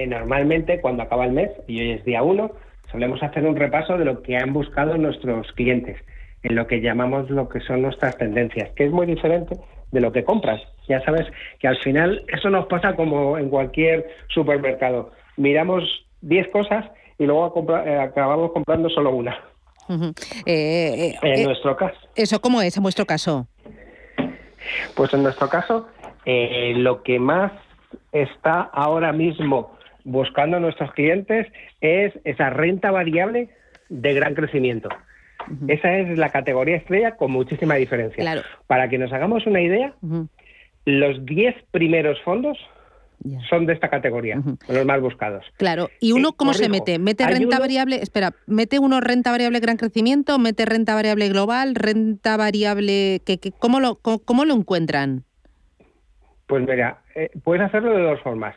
Speaker 27: normalmente cuando acaba el mes, y hoy es día uno, solemos hacer un repaso de lo que han buscado nuestros clientes, en lo que llamamos lo que son nuestras tendencias, que es muy diferente de lo que compras. Ya sabes que al final eso nos pasa como en cualquier supermercado. Miramos 10 cosas y luego eh, acabamos comprando solo una.
Speaker 1: Eh,
Speaker 27: en eh, nuestro caso.
Speaker 1: ¿Eso cómo es en vuestro caso?
Speaker 27: Pues en nuestro caso, lo que más está ahora mismo buscando a nuestros clientes es esa renta variable de gran crecimiento. Esa es la categoría estrella con muchísima diferencia. Para que nos hagamos una idea, los 10 primeros fondos son de esta categoría, los más buscados.
Speaker 1: Claro, ¿y uno cómo se mete? ¿Mete renta variable? Espera, ¿mete uno renta variable gran crecimiento? ¿Mete renta variable global? ¿Renta variable? que, cómo, lo, cómo, lo encuentran?
Speaker 27: Pues mira, eh, puedes hacerlo de dos formas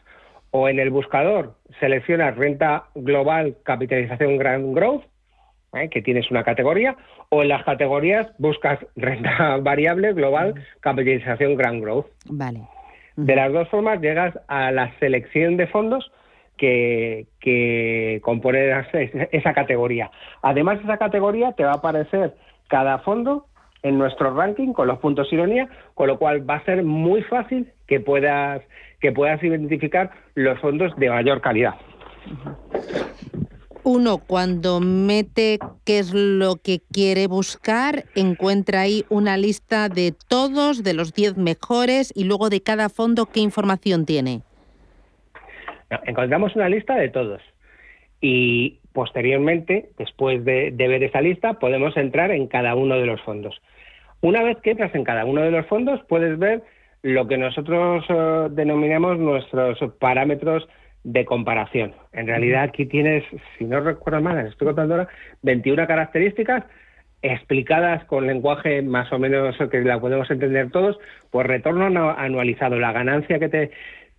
Speaker 27: o en el buscador seleccionas renta global, capitalización grand growth, ¿eh? que tienes una categoría, o en las categorías buscas renta variable, global, capitalización grand growth.
Speaker 1: Vale.
Speaker 27: De las dos formas llegas a la selección de fondos que, que componen esa categoría. Además, esa categoría te va a aparecer cada fondo en nuestro ranking con los puntos ironía, con lo cual va a ser muy fácil que puedas que puedas identificar los fondos de mayor calidad.
Speaker 1: Uno, cuando mete qué es lo que quiere buscar, encuentra ahí una lista de todos, de los 10 mejores y luego de cada fondo qué información tiene.
Speaker 27: encontramos una lista de todos y posteriormente, después de, de ver esa lista, podemos entrar en cada uno de los fondos. Una vez que entras en cada uno de los fondos, puedes ver lo que nosotros eh, denominamos nuestros parámetros de comparación. En realidad aquí tienes, si no recuerdo mal, estoy contando ahora, 21 características explicadas con lenguaje más o menos que la podemos entender todos, pues retorno anualizado, la ganancia que te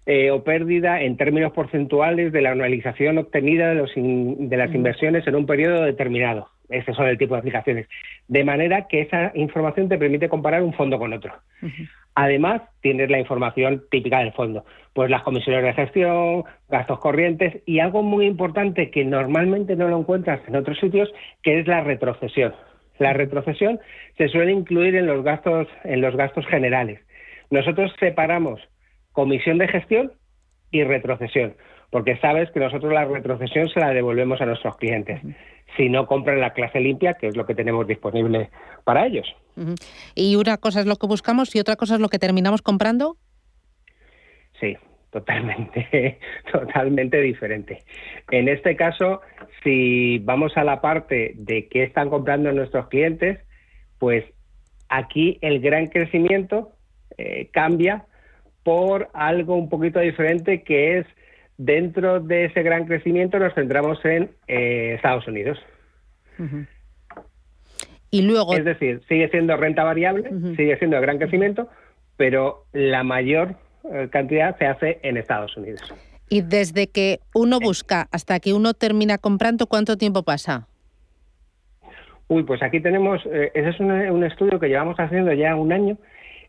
Speaker 27: eh, o pérdida en términos porcentuales de la anualización obtenida de, los de las inversiones en un periodo determinado. Ese son el tipo de aplicaciones. De manera que esa información te permite comparar un fondo con otro. Además, tienes la información típica del fondo, pues las comisiones de gestión, gastos corrientes y algo muy importante que normalmente no lo encuentras en otros sitios, que es la retrocesión. La retrocesión se suele incluir en los gastos en los gastos generales. Nosotros separamos comisión de gestión y retrocesión, porque sabes que nosotros la retrocesión se la devolvemos a nuestros clientes si no compran la clase limpia, que es lo que tenemos disponible para ellos.
Speaker 1: ¿Y una cosa es lo que buscamos y otra cosa es lo que terminamos comprando?
Speaker 27: Sí, totalmente, totalmente diferente. En este caso, si vamos a la parte de qué están comprando nuestros clientes, pues aquí el gran crecimiento eh, cambia por algo un poquito diferente que es dentro de ese gran crecimiento nos centramos en eh, Estados Unidos.
Speaker 1: Y luego...
Speaker 27: Es decir, sigue siendo renta variable, sigue siendo de gran crecimiento, pero la mayor eh, cantidad se hace en Estados Unidos.
Speaker 1: Y desde que uno busca hasta que uno termina comprando, ¿cuánto tiempo pasa?
Speaker 27: Uy, pues aquí tenemos, eh, ese es un, estudio que llevamos haciendo ya un año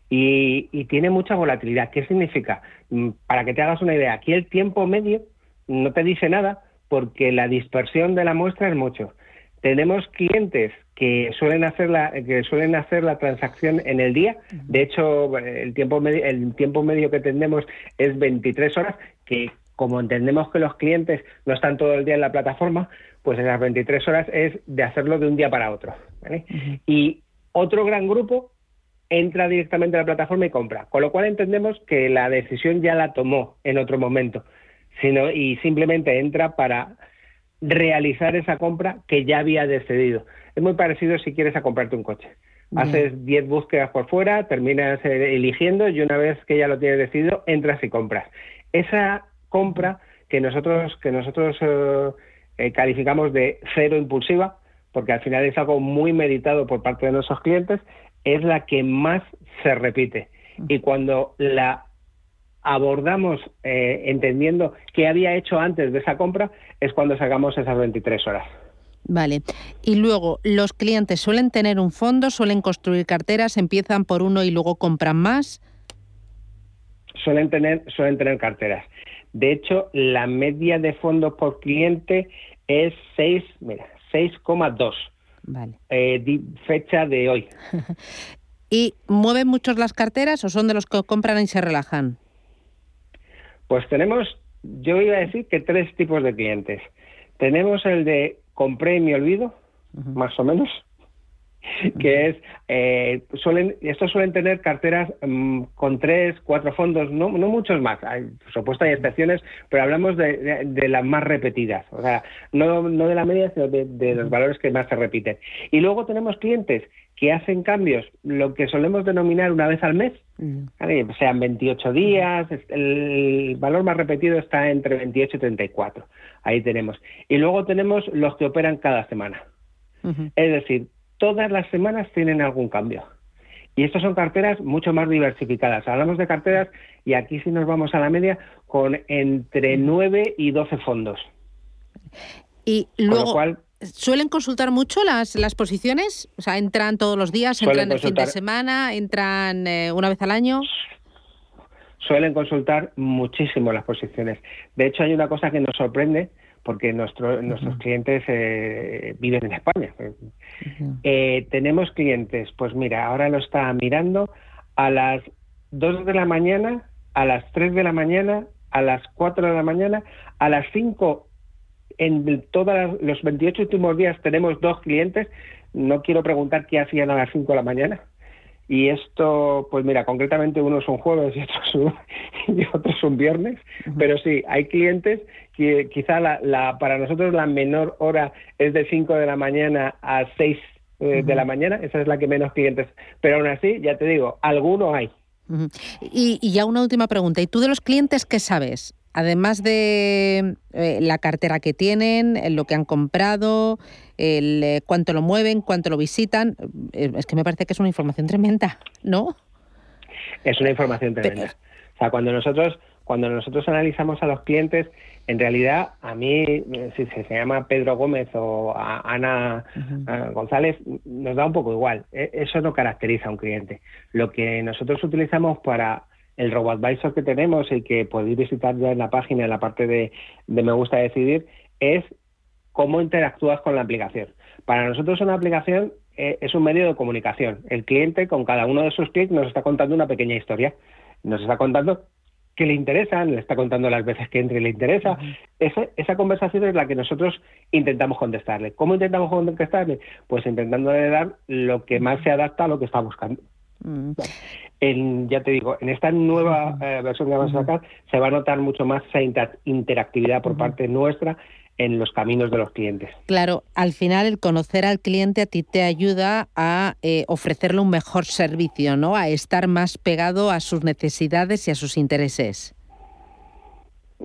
Speaker 27: y, tiene mucha volatilidad. ¿Qué significa? Mm, para que te hagas una idea, aquí el tiempo medio no te dice nada porque la dispersión de la muestra es mucho. Tenemos clientes que suelen hacer la que suelen hacer la transacción en el día. De hecho, el tiempo medio, el tiempo medio que tenemos es 23 horas, que como entendemos que los clientes no están todo el día en la plataforma, pues esas 23 horas es de hacerlo de un día para otro. Y otro gran grupo entra directamente a la plataforma y compra, con lo cual entendemos que la decisión ya la tomó en otro momento, sino y simplemente entra para realizar esa compra que ya había decidido. Es muy parecido si quieres a comprarte un coche. Haces 10 búsquedas por fuera, terminas eh, eligiendo y una vez que ya lo tienes decidido, entras y compras. Esa compra que nosotros, que nosotros eh, eh, calificamos de cero impulsiva, porque al final es algo muy meditado por parte de nuestros clientes, es la que más se repite. Y cuando la abordamos eh, entendiendo qué había hecho antes de esa compra, es cuando sacamos esas 23 horas.
Speaker 1: Vale. Y luego, ¿los clientes suelen tener un fondo, suelen construir carteras, empiezan por uno y luego compran más?
Speaker 27: Suelen tener, suelen tener carteras. De hecho, la media de fondos por cliente es 6, mira, 6,2.
Speaker 1: Vale.
Speaker 27: Eh, fecha de hoy.
Speaker 1: ¿Y mueven muchos las carteras o son de los que compran y se relajan?
Speaker 27: Pues tenemos, yo iba a decir que tres tipos de clientes. Tenemos el de compré y me olvido, más o menos, que es, eh, suelen, estos suelen tener carteras mm, con tres, cuatro fondos, no, no muchos más, hay, por supuesto hay excepciones, pero hablamos de, de, las más repetidas, o sea, no, no de la media, sino de, los valores que más se repiten. Y luego tenemos clientes que hacen cambios, lo que solemos denominar una vez al mes, sean 28 días, el valor más repetido está entre 28 y 34, ahí tenemos. Y luego tenemos los que operan cada semana. Es decir, todas las semanas tienen algún cambio. Y estas son carteras mucho más diversificadas. Hablamos de carteras, y aquí sí nos vamos a la media, con entre 9 y 12 fondos.
Speaker 1: Y luego, ¿suelen consultar mucho las, las posiciones? O sea, ¿entran todos los días, entran el fin de semana, entran eh, una vez al año?
Speaker 27: Suelen consultar muchísimo las posiciones. De hecho, hay una cosa que nos sorprende, porque nuestros clientes eh, viven en España. Eh, tenemos clientes, pues mira, ahora lo está mirando a las 2 de la mañana, a las 3 de la mañana, a las 4 de la mañana, a las 5, en todos los 28 últimos días tenemos dos clientes. No quiero preguntar qué hacían a las 5 de la mañana. Y esto, pues mira, concretamente uno es un jueves y otro es un, y otro es un viernes, pero sí, hay clientes que quizá la, para nosotros la menor hora es de 5 de la mañana a 6 eh, de la mañana, esa es la que menos clientes, pero aún así, ya te digo, alguno hay.
Speaker 1: y, y, ya una última pregunta, ¿y tú de los clientes qué sabes? Además de eh, la cartera que tienen, lo que han comprado, el, eh, cuánto lo mueven, cuánto lo visitan, es que me parece que es una información tremenda, ¿no?
Speaker 27: Es una información tremenda. O sea, cuando nosotros cuando nosotros analizamos a los clientes, en realidad a mí, si se llama Pedro Gómez o Ana González, nos da un poco igual. E, eso no caracteriza a un cliente. Lo que nosotros utilizamos para el RoboAdvisor que tenemos y que podéis visitar ya en la página, en la parte de, Me gusta decidir, es cómo interactúas con la aplicación. Para nosotros una aplicación eh, es un medio de comunicación. El cliente con cada uno de sus clics nos está contando una pequeña historia. Nos está contando que le interesa, le está contando las veces que entre y le interesa. esa, esa, conversación es la que nosotros intentamos contestarle. ¿Cómo intentamos contestarle? Pues intentándole dar lo que más se adapta a lo que está buscando. En, ya te digo, en esta nueva eh, versión que vamos a sacar se va a notar mucho más esa interactividad por parte nuestra en los caminos de los clientes.
Speaker 1: Claro, al final el conocer al cliente a ti te ayuda a eh, ofrecerle un mejor servicio, ¿no? A estar más pegado a sus necesidades y a sus intereses.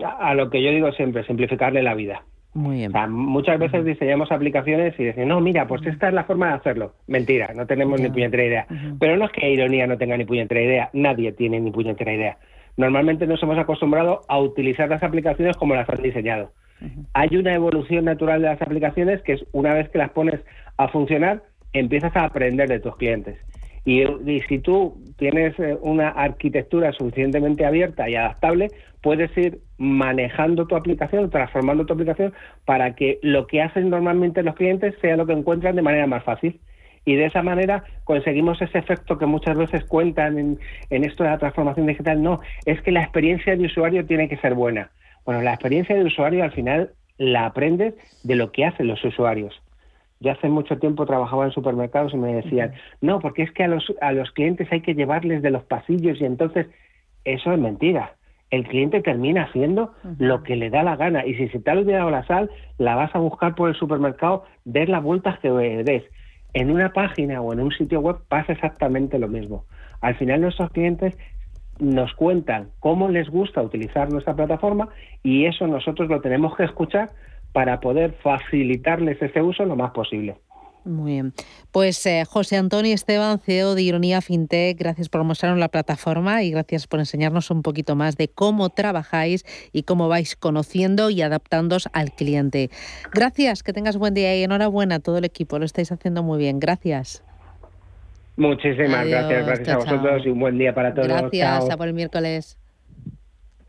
Speaker 27: A, lo que yo digo siempre, simplificarle la vida.
Speaker 1: Muy bien.
Speaker 27: muchas veces diseñamos aplicaciones y decimos, no, mira, pues esta es la forma de hacerlo. Mentira, no tenemos ni puñetera idea. Pero no es que Ironía no tenga ni puñetera idea, nadie tiene ni puñetera idea. Normalmente nos hemos acostumbrado a utilizar las aplicaciones como las han diseñado. Hay una evolución natural de las aplicaciones que es una vez que las pones a funcionar, empiezas a aprender de tus clientes. Y, si tú tienes eh, una arquitectura suficientemente abierta y adaptable, puedes ir manejando tu aplicación, transformando tu aplicación para que lo que hacen normalmente los clientes sea lo que encuentran de manera más fácil. Y de esa manera conseguimos ese efecto que muchas veces cuentan en, en esto de la transformación digital. No, es que la experiencia de usuario tiene que ser buena. Bueno, la experiencia de usuario al final la aprendes de lo que hacen los usuarios. Yo hace mucho tiempo trabajaba en supermercados y me decían, no, porque es que a los, a los clientes hay que llevarles de los pasillos y entonces eso es mentira. El cliente termina haciendo lo que le da la gana y si se te ha olvidado la sal, la vas a buscar por el supermercado, des las vueltas que des. En una página o en un sitio web pasa exactamente lo mismo. Al final nuestros clientes nos cuentan cómo les gusta utilizar nuestra plataforma y eso nosotros lo tenemos que escuchar para poder facilitarles ese uso lo más posible.
Speaker 1: Muy bien. Pues eh, José Antonio Esteban, CEO de Ironía FinTech, gracias por mostrarnos la plataforma y gracias por enseñarnos un poquito más de cómo trabajáis y cómo vais conociendo y adaptándoos al cliente. Gracias, que tengas buen día y enhorabuena a todo el equipo, lo estáis haciendo muy bien. Gracias.
Speaker 27: Muchísimas gracias, gracias a vosotros y un buen día para todos.
Speaker 1: Gracias, a por el miércoles.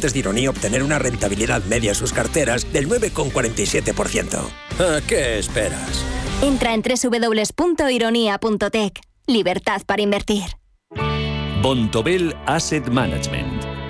Speaker 26: de Ironía obtener una rentabilidad media en sus carteras del 9,47%. ¿A qué esperas?
Speaker 21: Entra en www.ironia.tech. Libertad para invertir.
Speaker 9: Bontobel Asset Management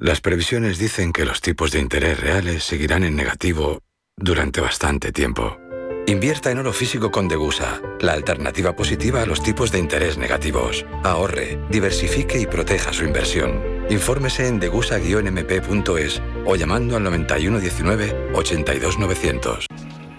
Speaker 28: Las previsiones dicen que los tipos de interés reales seguirán en negativo durante bastante tiempo. Invierta en oro físico con Degusa, la alternativa positiva a los tipos de interés negativos. Ahorre, diversifique y proteja su inversión. Infórmese en degusa-mp.es o llamando al 9119 82900.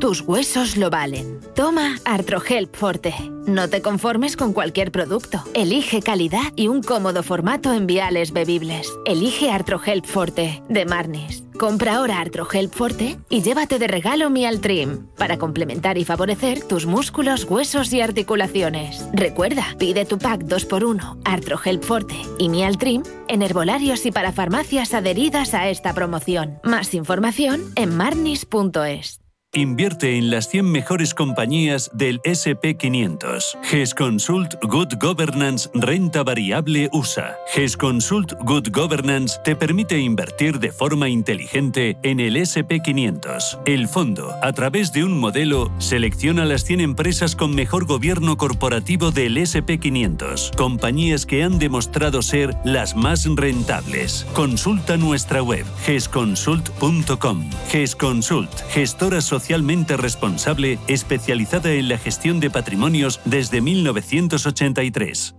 Speaker 11: Tus huesos lo valen. Toma Artrohelp Forte. No te conformes con cualquier producto. Elige calidad y un cómodo formato en viales bebibles. Elige Artrohelp Forte de Marnis. Compra ahora Artrohelp Forte y llévate de regalo Mialtrim para complementar y favorecer tus músculos, huesos y articulaciones. Recuerda, pide tu pack 2x1 Artrohelp Forte y Mialtrim en herbolarios y para farmacias adheridas a esta promoción. Más información en marnis.es.
Speaker 9: invierte en las 100 mejores compañías del SP500. GES Consult Good Governance Renta Variable USA. GES Consult Good Governance te permite invertir de forma inteligente en el SP500. El fondo, a través de un modelo, selecciona las 100 empresas con mejor gobierno corporativo del SP500, compañías que han demostrado ser las más rentables. Consulta nuestra web gesconsult.com. Gesconsult, gestora socialmente responsable especializada en la gestión de patrimonios desde 1983.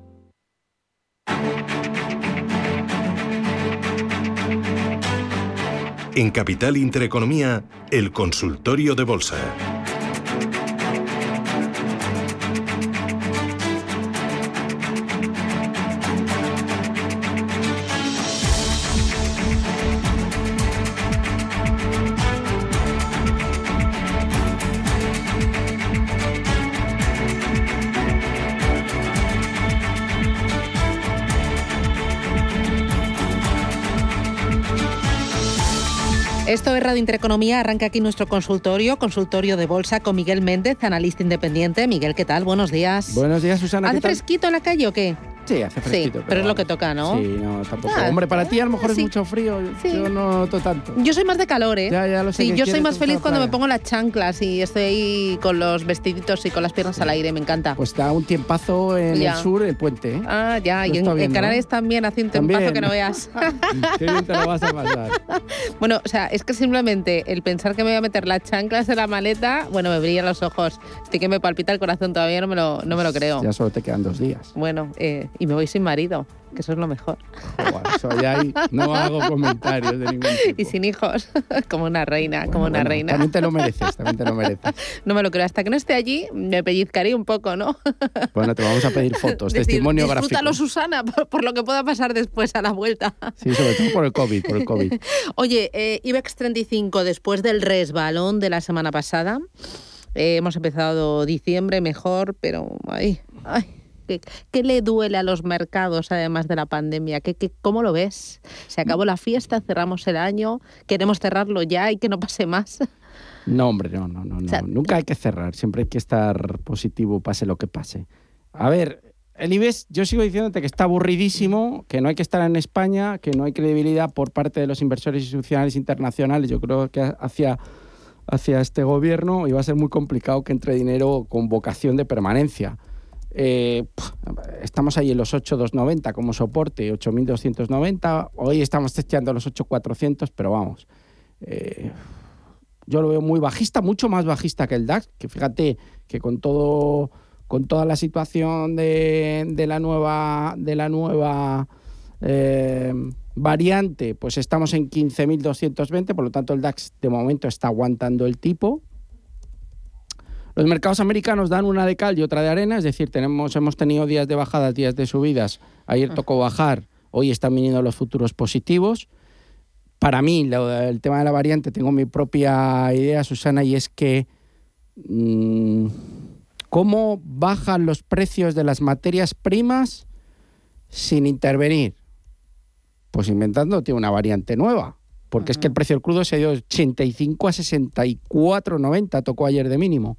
Speaker 29: En Capital Intereconomía, el consultorio de bolsa.
Speaker 1: Radio Intereconomía. Arranca aquí nuestro consultorio, consultorio de bolsa con Miguel Méndez, analista independiente. Miguel, ¿qué tal? Buenos días.
Speaker 30: Buenos días, Susana.
Speaker 1: ¿Hace fresquito en la calle o qué?
Speaker 30: Sí, hace fresquito.
Speaker 1: Sí, pero, es lo que toca, ¿no?
Speaker 30: Sí, no, tampoco.
Speaker 1: Ah,
Speaker 30: Hombre, para ti a lo mejor
Speaker 1: sí.
Speaker 30: es mucho frío.
Speaker 1: Sí.
Speaker 30: Yo no noto tanto.
Speaker 1: Yo soy más de calor, ¿eh?
Speaker 30: Ya, ya lo sé
Speaker 1: Sí, yo soy más feliz cuando me pongo las chanclas y estoy ahí con los vestiditos y con las piernas al aire, me encanta.
Speaker 30: Pues da un tiempazo en
Speaker 1: Ya.
Speaker 30: el sur, el puente, ¿eh?
Speaker 1: Ah, ya,
Speaker 30: Lo
Speaker 1: y en, en
Speaker 30: viendo,
Speaker 1: Canarias también hace un
Speaker 30: También.
Speaker 1: que no veas.
Speaker 30: Qué bien te lo vas a pasar.
Speaker 1: bueno, o sea, es que simplemente el pensar que me voy a meter las chanclas en la maleta, bueno, me brillan los ojos. Estoy que me palpita el corazón todavía, no me lo, no me lo creo.
Speaker 30: Ya solo te quedan dos días.
Speaker 1: Bueno, eh, y me voy sin marido, que eso es lo mejor.
Speaker 30: Joder, eso ya ahí no hago comentarios de ningún tipo.
Speaker 1: Y sin hijos, como una reina, como una
Speaker 30: Bueno,
Speaker 1: reina.
Speaker 30: También te lo mereces, también te lo mereces.
Speaker 1: No me lo creo. Hasta que no esté allí, me pellizcaría un poco, ¿no?
Speaker 30: Bueno, te vamos a pedir fotos,
Speaker 1: Decir,
Speaker 30: testimonio gráfico.
Speaker 1: Disfrútalo, Susana, por, por lo que pueda pasar después a la vuelta.
Speaker 30: Sí, sobre todo por el COVID, por el COVID.
Speaker 1: Oye, eh, IBEX 35, después del resbalón de la semana pasada, eh, hemos empezado diciembre mejor, pero ay, ay, ¿qué, qué le duele a los mercados además de la pandemia? ¿Qué, qué, ¿Cómo lo ves? Se acabó la fiesta, cerramos el año, queremos cerrarlo ya y que no pase más.
Speaker 30: No, hombre, no, no, no, no.
Speaker 1: sea,
Speaker 30: Nunca hay que cerrar, siempre hay que estar positivo, pase lo que pase. A ver, el IBEX, yo sigo diciéndote que está aburridísimo, que no hay que estar en España, que no hay credibilidad por parte de los inversores institucionales internacionales. Yo creo que hacia, hacia este gobierno iba a ser muy complicado que entre dinero con vocación de permanencia. Eh, estamos ahí en los 8.290 como soporte, 8.290. Hoy estamos testeando los 8.400, pero vamos. eh, yo lo veo muy bajista, mucho más bajista que el DAX, que fíjate que con todo con toda la situación de, de la nueva de la nueva eh, variante, pues estamos en 15.220, por lo tanto el DAX de momento está aguantando el tipo. Los mercados americanos dan una de cal y otra de arena, es decir, tenemos, hemos tenido días de bajadas, días de subidas. Ayer tocó bajar, hoy están viniendo los futuros positivos. Para mí, lo- el tema de la variante, tengo mi propia idea, Susana, y es que mm, cómo bajan los precios de las materias primas sin intervenir. Pues inventando tiene una variante nueva. Porque es que el precio del crudo se dio de 85 a 64,90, tocó ayer de mínimo.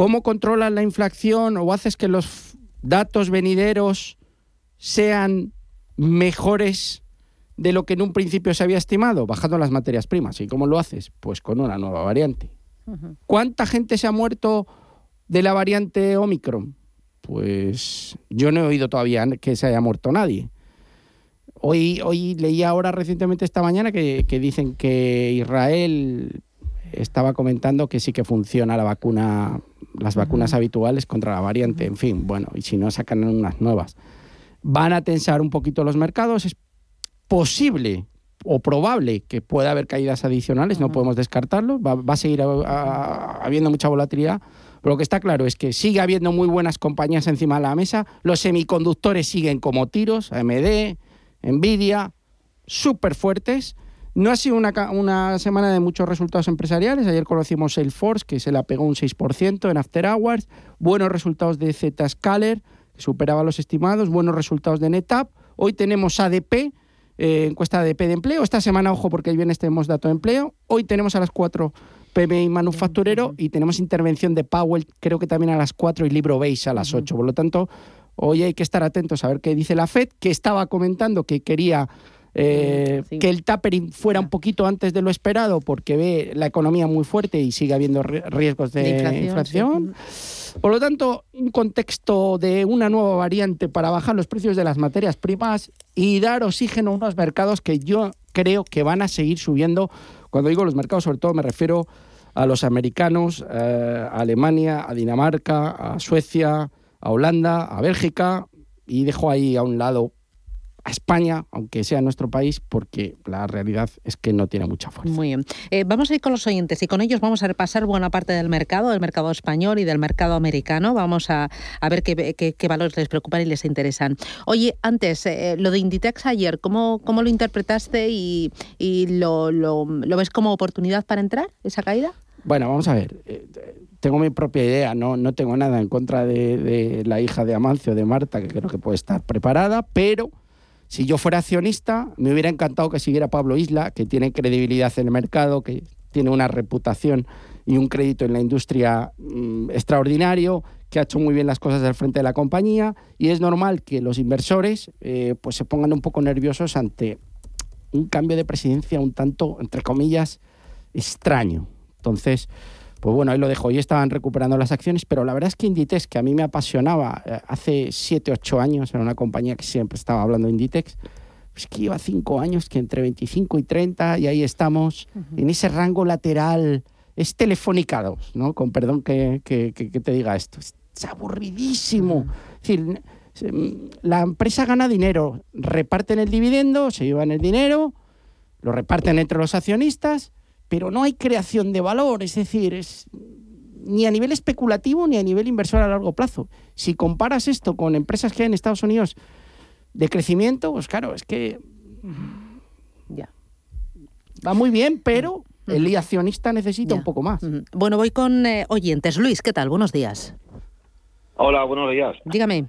Speaker 30: ¿Cómo controlas la inflación o haces que los datos venideros sean mejores de lo que en un principio se había estimado? Bajando las materias primas. ¿Y cómo lo haces? Pues con una nueva variante. ¿Cuánta gente se ha muerto de la variante Omicron? Pues yo no he oído todavía que se haya muerto nadie. Hoy, hoy leí ahora recientemente esta mañana que, que dicen que Israel estaba comentando que sí que funciona la vacuna, las vacunas habituales contra la variante. En fin, bueno, y si no sacan unas nuevas. Van a tensar un poquito los mercados. Es posible o probable que pueda haber caídas adicionales, no podemos descartarlo. Va, va a seguir a- a- habiendo mucha volatilidad. Pero lo que está claro es que sigue habiendo muy buenas compañías encima de la mesa. Los semiconductores siguen como tiros, AMD, Nvidia, súper fuertes. No ha sido una, una semana de muchos resultados empresariales. Ayer conocimos Salesforce, que se la pegó un 6% en After Hours. Buenos resultados de Zscaler, que superaba los estimados. Buenos resultados de NetApp. Hoy tenemos ADP, eh, encuesta ADP de empleo. Esta semana, ojo, porque el viernes tenemos dato de empleo. Hoy tenemos a las 4 PMI manufacturero y tenemos intervención de Powell, creo que también a las 4 y libro beige a las 8. Por lo tanto, hoy hay que estar atentos a ver qué dice la FED, que estaba comentando que quería eh, que el tapering fuera un poquito antes de lo esperado porque ve la economía muy fuerte y sigue habiendo riesgos de, inflación. Por lo tanto, un contexto de una nueva variante para bajar los precios de las materias primas y dar oxígeno a unos mercados que yo creo que van a seguir subiendo. Cuando digo los mercados, sobre todo me refiero a los americanos, eh, a Alemania, a Dinamarca, a Suecia, a Holanda, a Bélgica y dejo ahí a un lado a España, aunque sea nuestro país, porque la realidad es que no tiene mucha fuerza.
Speaker 1: Muy bien. Eh, vamos a ir con los oyentes y con ellos vamos a repasar buena parte del mercado, del mercado español y del mercado americano. Vamos a, ver qué, valores les preocupan y les interesan. Oye, antes, eh, lo de Inditex ayer, ¿cómo, cómo lo interpretaste y, lo, lo, ves como oportunidad para entrar, esa caída?
Speaker 30: Bueno, vamos a ver. Eh, tengo mi propia idea, no, no tengo nada en contra de, de la hija de Amancio, de Marta, que creo que puede estar preparada, pero si yo fuera accionista, me hubiera encantado que siguiera Pablo Isla, que tiene credibilidad en el mercado, que tiene una reputación y un crédito en la industria mm, extraordinario, que ha hecho muy bien las cosas al frente de la compañía y es normal que los inversores eh, pues se pongan un poco nerviosos ante un cambio de presidencia un tanto, entre comillas, extraño. Entonces, pues bueno, ahí lo dejo. Hoy estaban recuperando las acciones, pero la verdad es que Inditex, que a mí me apasionaba eh, hace 7, 8 años, era una compañía que siempre estaba hablando de Inditex, pues que lleva 5 años, que entre 25 y 30, y ahí estamos, en ese rango lateral, es telefónica 2, ¿no? Con perdón que, te diga esto. Es aburridísimo. Es decir, la empresa gana dinero, reparten el dividendo, se llevan el dinero, lo reparten entre los accionistas pero no hay creación de valor, es decir, es ni a nivel especulativo ni a nivel inversor a largo plazo. Si comparas esto con empresas que hay en Estados Unidos de crecimiento, pues claro, es que
Speaker 1: ya
Speaker 30: va muy bien, pero el accionista necesita un poco más.
Speaker 1: Bueno, voy con eh, oyentes. Luis, ¿qué tal? Buenos días.
Speaker 31: Hola, buenos días.
Speaker 1: Dígame.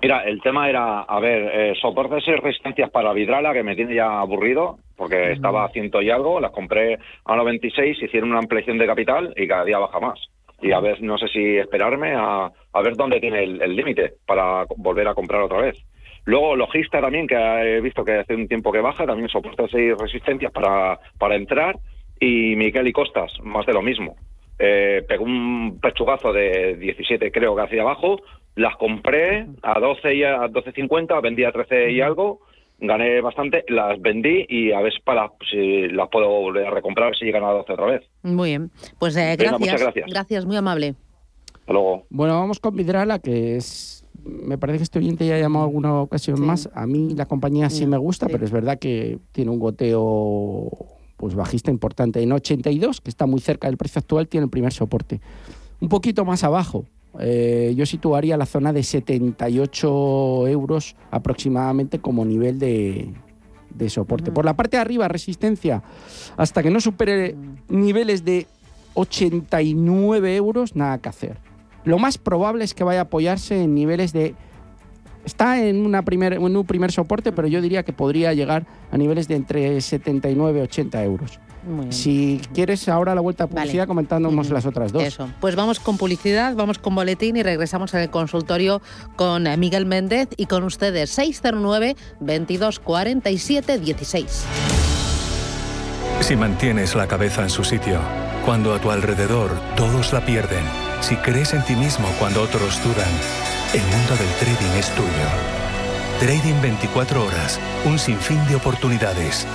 Speaker 31: Mira, el tema era, a ver, eh, soportes y resistencias para Vidrala, que me tiene ya aburrido, porque estaba a ciento y algo, las compré a 96, hicieron una ampliación de capital y cada día baja más. Y a ver, no sé si esperarme a, a ver dónde tiene el límite para volver a comprar otra vez. Luego, Logista también, que he visto que hace un tiempo que baja, también soportes y resistencias para, para entrar. Y Miguel y Costas, más de lo mismo. Eh, pegó un pechugazo de 17, creo que hacia abajo, las compré a 12 y a 12.50, vendí a 13 y algo, gané bastante, las vendí y a ver para si las puedo volver a recomprar si llegan a 12 otra vez.
Speaker 1: Muy bien, pues eh, gracias, gracias. muy amable.
Speaker 31: Hasta luego.
Speaker 30: Bueno, vamos con Vidrala, que es me parece que este oyente ya ha llamado alguna ocasión más. A mí la compañía sí me gusta, pero es verdad que tiene un goteo pues bajista importante. En 82, que está muy cerca del precio actual, tiene el primer soporte. Un poquito más abajo, eh, yo situaría la zona de 78 euros aproximadamente como nivel de, soporte. Por la parte de arriba, resistencia, hasta que no supere niveles de 89 euros, nada que hacer. Lo más probable es que vaya a apoyarse en niveles de... Está en, una primer, en un primer soporte, pero yo diría que podría llegar a niveles de entre 79 y 80 euros. Si quieres ahora la vuelta a publicidad comentándonos las otras dos.
Speaker 1: Eso. Pues vamos con publicidad, vamos con boletín y regresamos al consultorio con Miguel Méndez y con ustedes 609 22 47 16.
Speaker 32: Si mantienes la cabeza en su sitio, cuando a tu alrededor todos la pierden, si crees en ti mismo cuando otros dudan, el mundo del trading es tuyo. Trading 24 horas, un sinfín de oportunidades.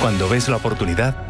Speaker 32: Cuando ves la oportunidad,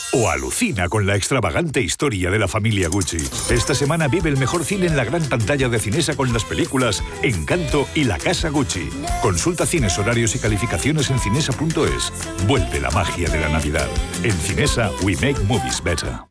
Speaker 12: o alucina con la extravagante historia de la familia Gucci. Esta semana vive el mejor cine en la gran pantalla de Cinesa con las películas Encanto y La Casa Gucci. Consulta cines, horarios y calificaciones en cinesa.es. Vuelve la magia de la Navidad. En Cinesa, we make movies better.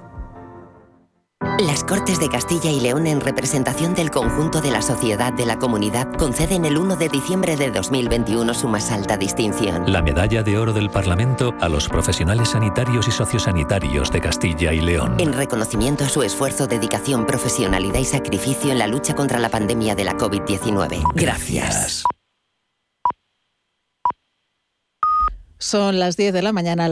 Speaker 33: Las Cortes de Castilla y León, en representación del conjunto de la sociedad de la comunidad, conceden el 1 de diciembre de 2021 su más alta distinción.
Speaker 34: La medalla de oro del Parlamento a los profesionales sanitarios y sociosanitarios de Castilla y León.
Speaker 33: En reconocimiento a su esfuerzo, dedicación, profesionalidad y sacrificio en la lucha contra la pandemia de la COVID-19. Gracias.
Speaker 2: Son las 10 de la mañana.